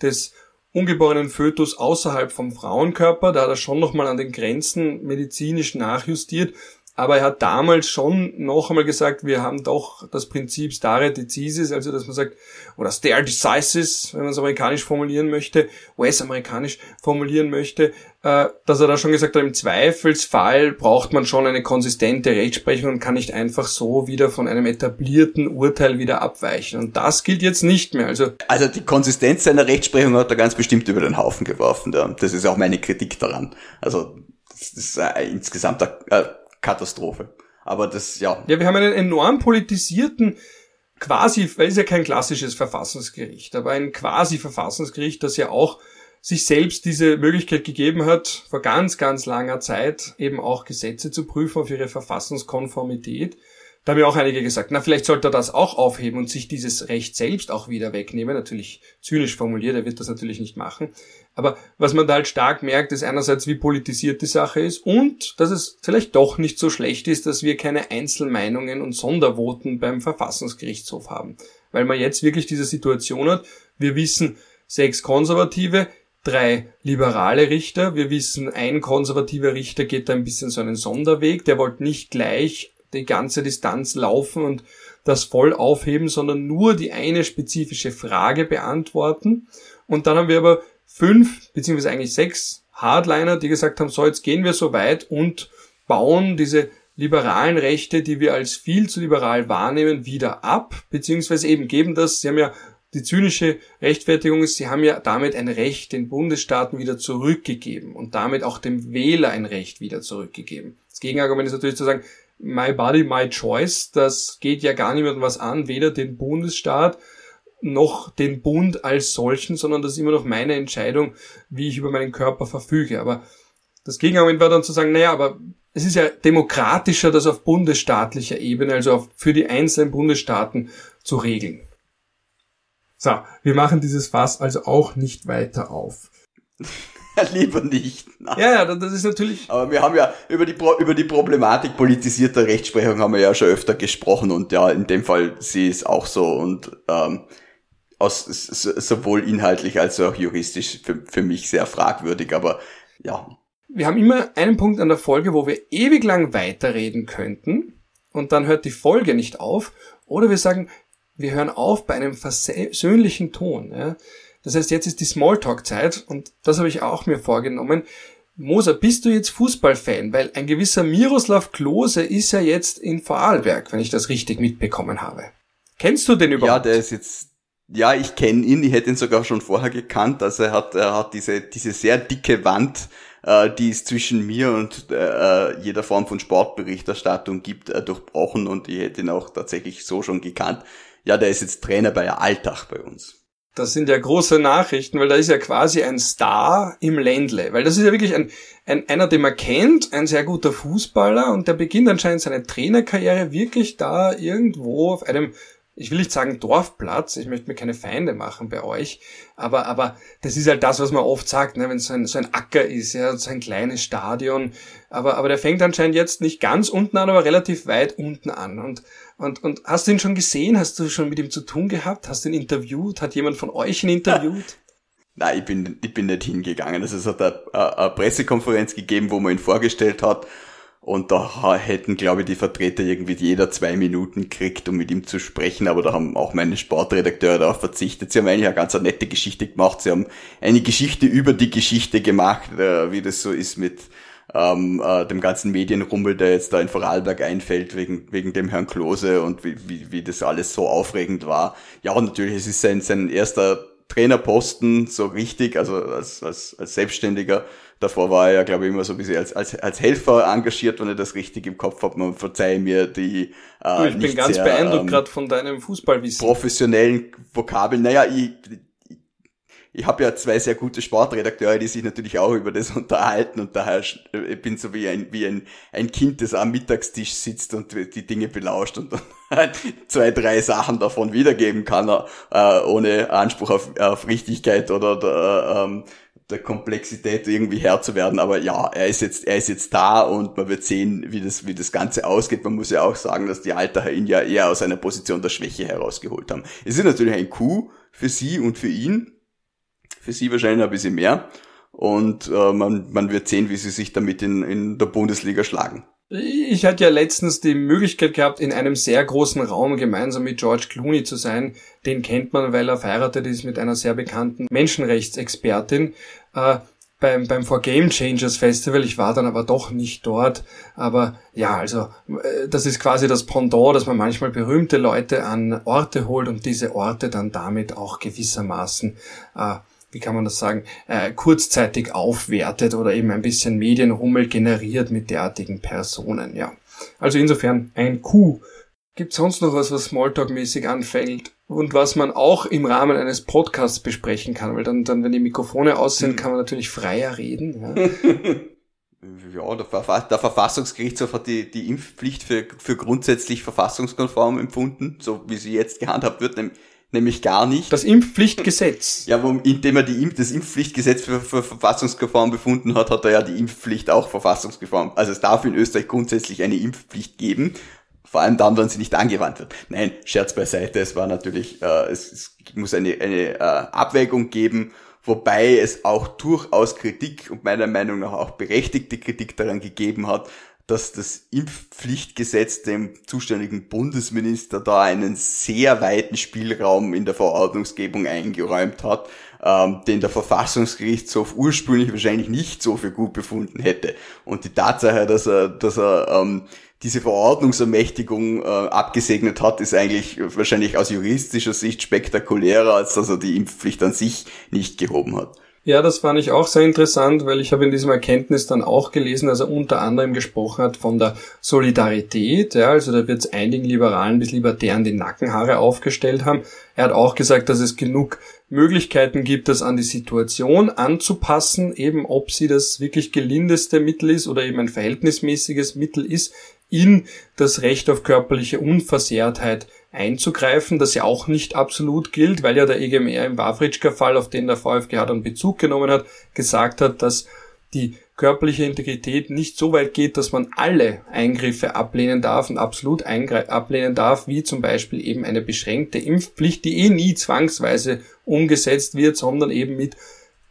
des ungeborenen Fötus außerhalb vom Frauenkörper. Da hat er schon nochmal an den Grenzen medizinisch nachjustiert. Aber er hat damals schon noch einmal gesagt, wir haben doch das Prinzip stare decisis, also dass man sagt, oder stare decisis, wenn man es amerikanisch formulieren möchte, US-amerikanisch formulieren möchte, äh, dass er da schon gesagt hat, im Zweifelsfall braucht man schon eine konsistente Rechtsprechung und kann nicht einfach so wieder von einem etablierten Urteil wieder abweichen. Und das gilt jetzt nicht mehr. Also, also die Konsistenz seiner Rechtsprechung hat er ganz bestimmt über den Haufen geworfen. Das ist auch meine Kritik daran. Also das ist äh, insgesamt eine Katastrophe. Aber das, ja. Ja, wir haben einen enorm politisierten, quasi, weil es ja kein klassisches Verfassungsgericht, aber ein quasi Verfassungsgericht, das ja auch sich selbst diese Möglichkeit gegeben hat, vor ganz, ganz langer Zeit eben auch Gesetze zu prüfen auf ihre Verfassungskonformität. Da haben ja auch einige gesagt, na, vielleicht sollte er das auch aufheben und sich dieses Recht selbst auch wieder wegnehmen. Natürlich zynisch formuliert, er wird das natürlich nicht machen. Aber was man da halt stark merkt, ist einerseits, wie politisiert die Sache ist und dass es vielleicht doch nicht so schlecht ist, dass wir keine Einzelmeinungen und Sondervoten beim Verfassungsgerichtshof haben. Weil man jetzt wirklich diese Situation hat, wir wissen, sechs Konservative, drei liberale Richter. Wir wissen, ein konservativer Richter geht da ein bisschen so einen Sonderweg. Der wollte nicht gleich die ganze Distanz laufen und das voll aufheben, sondern nur die eine spezifische Frage beantworten. Und dann haben wir aber fünf, beziehungsweise eigentlich sechs Hardliner, die gesagt haben, so jetzt gehen wir so weit und bauen diese liberalen Rechte, die wir als viel zu liberal wahrnehmen, wieder ab, beziehungsweise eben geben das, sie haben ja die zynische Rechtfertigung ist, sie haben ja damit ein Recht den Bundesstaaten wieder zurückgegeben und damit auch dem Wähler ein Recht wieder zurückgegeben. Das Gegenargument ist natürlich zu sagen, my body, my choice, das geht ja gar niemandem was an, weder den Bundesstaat noch den Bund als solchen, sondern das ist immer noch meine Entscheidung, wie ich über meinen Körper verfüge. Aber das Gegenargument war dann zu sagen, naja, aber es ist ja demokratischer, das auf bundesstaatlicher Ebene, also auf, für die einzelnen Bundesstaaten zu regeln. So, wir machen dieses Fass also auch nicht weiter auf. Lieber nicht. Nein. Ja, ja, das ist natürlich. Aber wir haben ja über die, Pro über die Problematik politisierter Rechtsprechung haben wir ja schon öfter gesprochen und ja, in dem Fall sie ist auch so und ähm, aus, sowohl inhaltlich als auch juristisch für, für mich sehr fragwürdig, aber ja. Wir haben immer einen Punkt an der Folge, wo wir ewig lang weiterreden könnten und dann hört die Folge nicht auf oder wir sagen, wir hören auf bei einem versöhnlichen Ton. Ja. Das heißt, jetzt ist die Smalltalk-Zeit und das habe ich auch mir vorgenommen. Moser, bist du jetzt Fußballfan? Weil ein gewisser Miroslav Klose ist ja jetzt in Vorarlberg, wenn ich das richtig mitbekommen habe. Kennst du den überhaupt? Ja, der ist jetzt, ja, ich kenne ihn, ich hätte ihn sogar schon vorher gekannt. Also er hat, er hat diese, diese sehr dicke Wand, äh, die es zwischen mir und äh, jeder Form von Sportberichterstattung gibt, äh, durchbrochen und ich hätte ihn auch tatsächlich so schon gekannt ja, der ist jetzt Trainer bei Alltag bei uns. Das sind ja große Nachrichten, weil da ist ja quasi ein Star im Ländle. Weil das ist ja wirklich ein, ein, einer, den man kennt, ein sehr guter Fußballer und der beginnt anscheinend seine Trainerkarriere wirklich da irgendwo auf einem ich will nicht sagen Dorfplatz, ich möchte mir keine Feinde machen bei euch, aber, aber das ist halt das, was man oft sagt, ne, wenn es so ein, so ein Acker ist, ja, so ein kleines Stadion, aber, aber der fängt anscheinend jetzt nicht ganz unten an, aber relativ weit unten an und, und, und hast du ihn schon gesehen? Hast du schon mit ihm zu tun gehabt? Hast du ihn interviewt? Hat jemand von euch ihn interviewt? Nein, ich bin, ich bin nicht hingegangen. Also es hat eine, eine Pressekonferenz gegeben, wo man ihn vorgestellt hat und da hätten, glaube ich, die Vertreter irgendwie jeder zwei Minuten gekriegt, um mit ihm zu sprechen, aber da haben auch meine Sportredakteure darauf verzichtet. Sie haben eigentlich eine ganz nette Geschichte gemacht. Sie haben eine Geschichte über die Geschichte gemacht, äh, wie das so ist mit ähm, äh, dem ganzen Medienrummel, der jetzt da in Vorarlberg einfällt, wegen, wegen dem Herrn Klose und wie, wie, wie das alles so aufregend war. Ja, und natürlich, es ist sein, sein erster Trainerposten so richtig, also als, als, als Selbstständiger. Davor war er ja, glaube ich, immer so ein bisschen als, als, als Helfer engagiert, wenn ich das richtig im Kopf habe. Man verzeihe mir die äh, Ich bin ganz sehr, beeindruckt ähm, gerade von deinem Fußballwissen. Professionellen Vokabeln. Naja, ich, ich habe ja zwei sehr gute Sportredakteure, die sich natürlich auch über das unterhalten und daher ich bin so wie ein, wie ein, ein Kind, das am Mittagstisch sitzt und die Dinge belauscht und dann zwei, drei Sachen davon wiedergeben kann, äh, ohne Anspruch auf, auf Richtigkeit oder der, ähm, der Komplexität irgendwie Herr zu werden. Aber ja, er ist jetzt, er ist jetzt da und man wird sehen, wie das, wie das Ganze ausgeht. Man muss ja auch sagen, dass die Alter ihn ja eher aus einer Position der Schwäche herausgeholt haben. Es ist natürlich ein Coup für sie und für ihn, für sie wahrscheinlich ein bisschen mehr. Und äh, man, man wird sehen, wie sie sich damit in, in der Bundesliga schlagen. Ich hatte ja letztens die Möglichkeit gehabt, in einem sehr großen Raum gemeinsam mit George Clooney zu sein. Den kennt man, weil er verheiratet ist mit einer sehr bekannten Menschenrechtsexpertin. Äh, beim, beim For Game Changers Festival. Ich war dann aber doch nicht dort. Aber ja, also äh, das ist quasi das Pendant, dass man manchmal berühmte Leute an Orte holt und diese Orte dann damit auch gewissermaßen äh, wie kann man das sagen, äh, kurzzeitig aufwertet oder eben ein bisschen Medienrummel generiert mit derartigen Personen, ja. Also insofern ein Coup. Gibt sonst noch was, was Smalltalk-mäßig anfällt und was man auch im Rahmen eines Podcasts besprechen kann? Weil dann, dann wenn die Mikrofone aus sind, hm. kann man natürlich freier reden. Ja. ja, der, Verfa der Verfassungsgerichtshof hat die, die Impfpflicht für, für grundsätzlich verfassungskonform empfunden, so wie sie jetzt gehandhabt wird, nämlich gar nicht. Das Impfpflichtgesetz. Ja, wo, indem er die Impf das Impfpflichtgesetz für, für verfassungskonform befunden hat, hat er ja die Impfpflicht auch verfassungskonform. Also es darf in Österreich grundsätzlich eine Impfpflicht geben, vor allem dann, wenn sie nicht angewandt wird. Nein, Scherz beiseite, es war natürlich, äh, es, es muss eine, eine äh, Abwägung geben, wobei es auch durchaus Kritik und meiner Meinung nach auch berechtigte Kritik daran gegeben hat, dass das Impfpflichtgesetz dem zuständigen Bundesminister da einen sehr weiten Spielraum in der Verordnungsgebung eingeräumt hat, ähm, den der Verfassungsgerichtshof ursprünglich wahrscheinlich nicht so für gut befunden hätte. Und die Tatsache, dass er, dass er ähm, diese Verordnungsermächtigung äh, abgesegnet hat, ist eigentlich wahrscheinlich aus juristischer Sicht spektakulärer, als dass er die Impfpflicht an sich nicht gehoben hat. Ja, das fand ich auch sehr interessant, weil ich habe in diesem Erkenntnis dann auch gelesen, dass er unter anderem gesprochen hat von der Solidarität. Ja, also da wird es einigen Liberalen bis Libertären die Nackenhaare aufgestellt haben. Er hat auch gesagt, dass es genug Möglichkeiten gibt, das an die Situation anzupassen, eben ob sie das wirklich gelindeste Mittel ist oder eben ein verhältnismäßiges Mittel ist, in das Recht auf körperliche Unversehrtheit einzugreifen, das ja auch nicht absolut gilt, weil ja der EGMR im Wawritschka-Fall, auf den der VfGH dann Bezug genommen hat, gesagt hat, dass die körperliche Integrität nicht so weit geht, dass man alle Eingriffe ablehnen darf und absolut ablehnen darf, wie zum Beispiel eben eine beschränkte Impfpflicht, die eh nie zwangsweise umgesetzt wird, sondern eben mit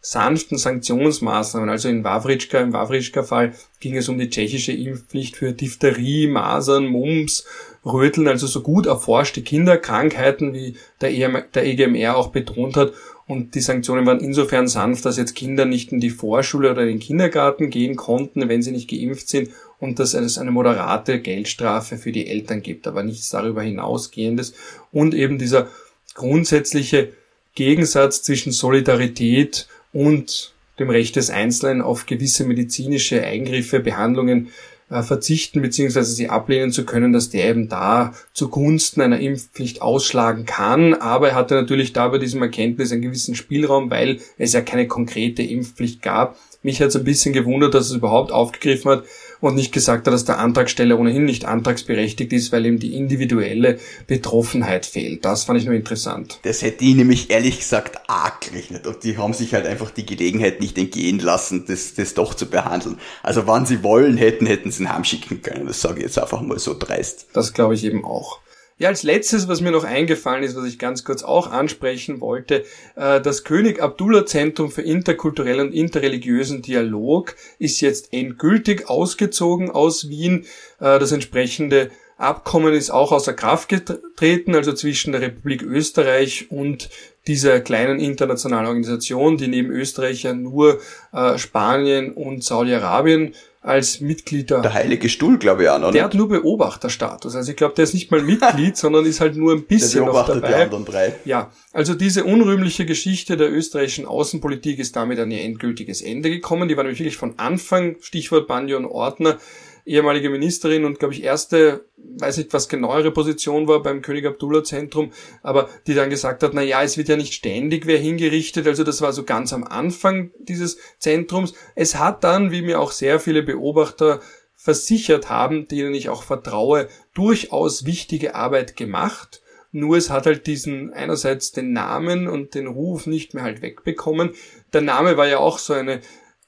sanften Sanktionsmaßnahmen. Also in Wawritschka, im Wawritschka-Fall ging es um die tschechische Impfpflicht für Diphtherie, Masern, Mumps, Röteln, also so gut erforschte Kinderkrankheiten, wie der, EGMR e auch betont hat. Und die Sanktionen waren insofern sanft, dass jetzt Kinder nicht in die Vorschule oder in den Kindergarten gehen konnten, wenn sie nicht geimpft sind und dass es eine moderate Geldstrafe für die Eltern gibt, aber nichts darüber hinausgehendes. Und eben dieser grundsätzliche Gegensatz zwischen Solidarität und dem Recht des Einzelnen auf gewisse medizinische Eingriffe, Behandlungen äh, verzichten bzw. sie ablehnen zu können, dass der eben da zugunsten einer Impfpflicht ausschlagen kann. Aber er hatte natürlich da bei diesem Erkenntnis einen gewissen Spielraum, weil es ja keine konkrete Impfpflicht gab. Mich hat es ein bisschen gewundert, dass es überhaupt aufgegriffen hat, und nicht gesagt hat, dass der Antragsteller ohnehin nicht antragsberechtigt ist, weil ihm die individuelle Betroffenheit fehlt. Das fand ich nur interessant. Das hätte ich nämlich ehrlich gesagt arg gerechnet und die haben sich halt einfach die Gelegenheit nicht entgehen lassen, das, das doch zu behandeln. Also wann sie wollen hätten, hätten sie ihn heimschicken können. Das sage ich jetzt einfach mal so dreist. Das glaube ich eben auch. Ja, als letztes, was mir noch eingefallen ist, was ich ganz kurz auch ansprechen wollte, äh, das König Abdullah Zentrum für interkulturellen und interreligiösen Dialog ist jetzt endgültig ausgezogen aus Wien. Äh, das entsprechende Abkommen ist auch außer Kraft getreten, also zwischen der Republik Österreich und dieser kleinen internationalen Organisation, die neben Österreich ja nur äh, Spanien und Saudi-Arabien als Mitglied der, der Heilige Stuhl, glaube ich auch noch. Der hat nur Beobachterstatus. Also ich glaube, der ist nicht mal Mitglied, sondern ist halt nur ein bisschen noch dabei. Die anderen drei. Ja, also diese unrühmliche Geschichte der österreichischen Außenpolitik ist damit an ihr endgültiges Ende gekommen. Die war nämlich wirklich von Anfang, Stichwort Banjon Ordner, ehemalige Ministerin und, glaube ich, erste, weiß nicht, was genauere Position war beim König Abdullah Zentrum, aber die dann gesagt hat, na ja, es wird ja nicht ständig wer hingerichtet, also das war so ganz am Anfang dieses Zentrums. Es hat dann, wie mir auch sehr viele Beobachter versichert haben, denen ich auch vertraue, durchaus wichtige Arbeit gemacht. Nur es hat halt diesen einerseits den Namen und den Ruf nicht mehr halt wegbekommen. Der Name war ja auch so eine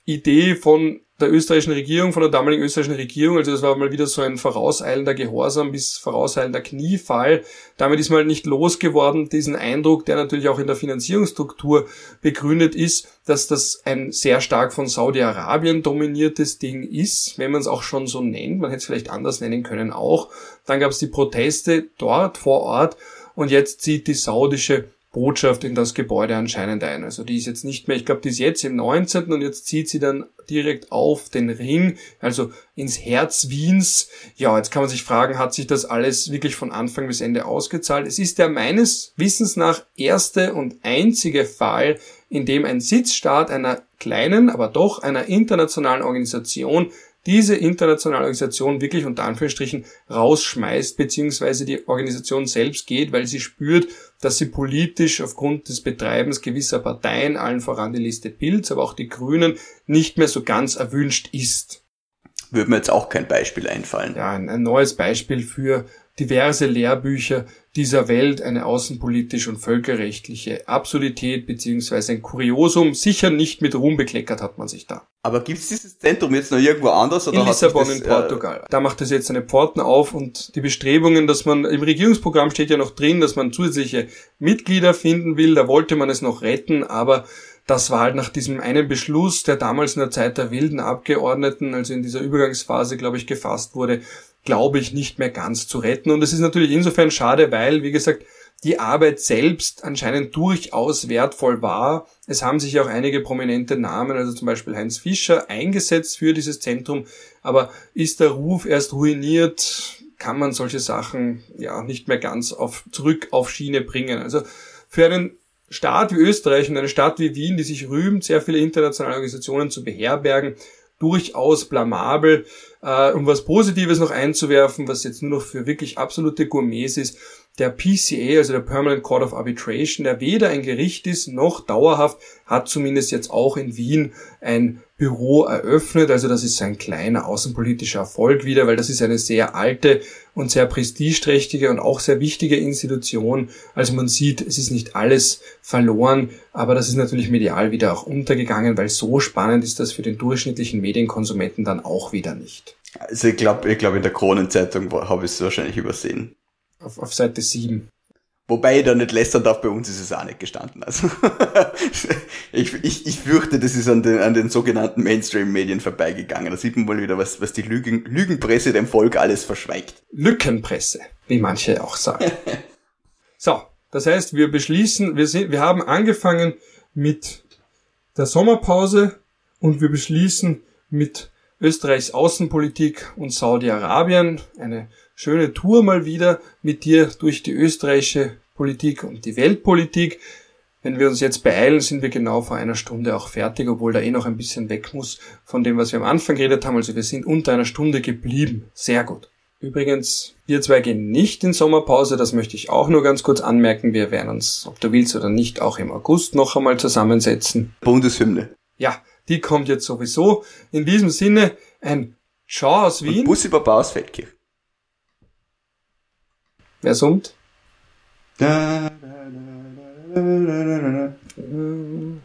Idee von der österreichischen Regierung, von der damaligen österreichischen Regierung. Also das war mal wieder so ein vorauseilender Gehorsam bis vorauseilender Kniefall. Damit ist man halt nicht losgeworden, diesen Eindruck, der natürlich auch in der Finanzierungsstruktur begründet ist, dass das ein sehr stark von Saudi-Arabien dominiertes Ding ist, wenn man es auch schon so nennt. Man hätte es vielleicht anders nennen können auch. Dann gab es die Proteste dort vor Ort und jetzt zieht die saudische Botschaft in das Gebäude anscheinend ein. Also die ist jetzt nicht mehr, ich glaube, die ist jetzt im 19. und jetzt zieht sie dann direkt auf den Ring, also ins Herz Wiens. Ja, jetzt kann man sich fragen, hat sich das alles wirklich von Anfang bis Ende ausgezahlt? Es ist der meines Wissens nach erste und einzige Fall, in dem ein Sitzstaat einer kleinen, aber doch einer internationalen Organisation diese internationale Organisation wirklich unter Anführungsstrichen rausschmeißt, beziehungsweise die Organisation selbst geht, weil sie spürt, dass sie politisch aufgrund des Betreibens gewisser Parteien, allen voran die Liste Pilz, aber auch die Grünen, nicht mehr so ganz erwünscht ist. würde mir jetzt auch kein Beispiel einfallen. Ja, ein, ein neues Beispiel für diverse Lehrbücher dieser Welt, eine außenpolitische und völkerrechtliche Absurdität beziehungsweise ein Kuriosum, sicher nicht mit Ruhm bekleckert hat man sich da. Aber gibt's dieses Zentrum jetzt noch irgendwo anders? Oder in Lissabon das, in äh, Portugal. Äh, da macht es jetzt seine Pforten auf und die Bestrebungen, dass man, im Regierungsprogramm steht ja noch drin, dass man zusätzliche Mitglieder finden will, da wollte man es noch retten, aber das war halt nach diesem einen Beschluss, der damals in der Zeit der wilden Abgeordneten, also in dieser Übergangsphase, glaube ich, gefasst wurde, glaube ich, nicht mehr ganz zu retten. Und es ist natürlich insofern schade, weil, wie gesagt, die Arbeit selbst anscheinend durchaus wertvoll war. Es haben sich auch einige prominente Namen, also zum Beispiel Heinz Fischer, eingesetzt für dieses Zentrum. Aber ist der Ruf erst ruiniert, kann man solche Sachen ja nicht mehr ganz auf, zurück auf Schiene bringen. Also für einen Staat wie Österreich und eine Stadt wie Wien, die sich rühmt, sehr viele internationale Organisationen zu beherbergen, durchaus blamabel. Äh, um was Positives noch einzuwerfen, was jetzt nur noch für wirklich absolute Gourmets ist, der PCA, also der Permanent Court of Arbitration, der weder ein Gericht ist noch dauerhaft, hat zumindest jetzt auch in Wien ein Büro eröffnet. Also das ist ein kleiner außenpolitischer Erfolg wieder, weil das ist eine sehr alte und sehr prestigeträchtige und auch sehr wichtige Institution. Also man sieht, es ist nicht alles verloren, aber das ist natürlich medial wieder auch untergegangen, weil so spannend ist das für den durchschnittlichen Medienkonsumenten dann auch wieder nicht. Also ich glaube, ich glaube in der Kronenzeitung habe ich es wahrscheinlich übersehen. Auf, auf Seite 7. Wobei ich da nicht lästern darf, bei uns ist es auch nicht gestanden. Also ich, ich, ich fürchte, das ist an den, an den sogenannten Mainstream-Medien vorbeigegangen. Da sieht man mal wieder, was, was die Lügen, Lügenpresse dem Volk alles verschweigt. Lückenpresse, wie manche auch sagen. so, das heißt, wir beschließen, wir, sind, wir haben angefangen mit der Sommerpause und wir beschließen mit Österreichs Außenpolitik und Saudi-Arabien. Eine schöne Tour mal wieder mit dir durch die österreichische Politik und die Weltpolitik. Wenn wir uns jetzt beeilen, sind wir genau vor einer Stunde auch fertig, obwohl da eh noch ein bisschen weg muss von dem, was wir am Anfang geredet haben. Also wir sind unter einer Stunde geblieben. Sehr gut. Übrigens, wir zwei gehen nicht in Sommerpause, das möchte ich auch nur ganz kurz anmerken. Wir werden uns, ob du willst oder nicht, auch im August noch einmal zusammensetzen. Bundeshymne. Ja, die kommt jetzt sowieso. In diesem Sinne, ein Ciao aus Wien. Und Bus über Bau aus Feldkirch. Wer summt? Da, da, da, da, da, da, da, da. Hm,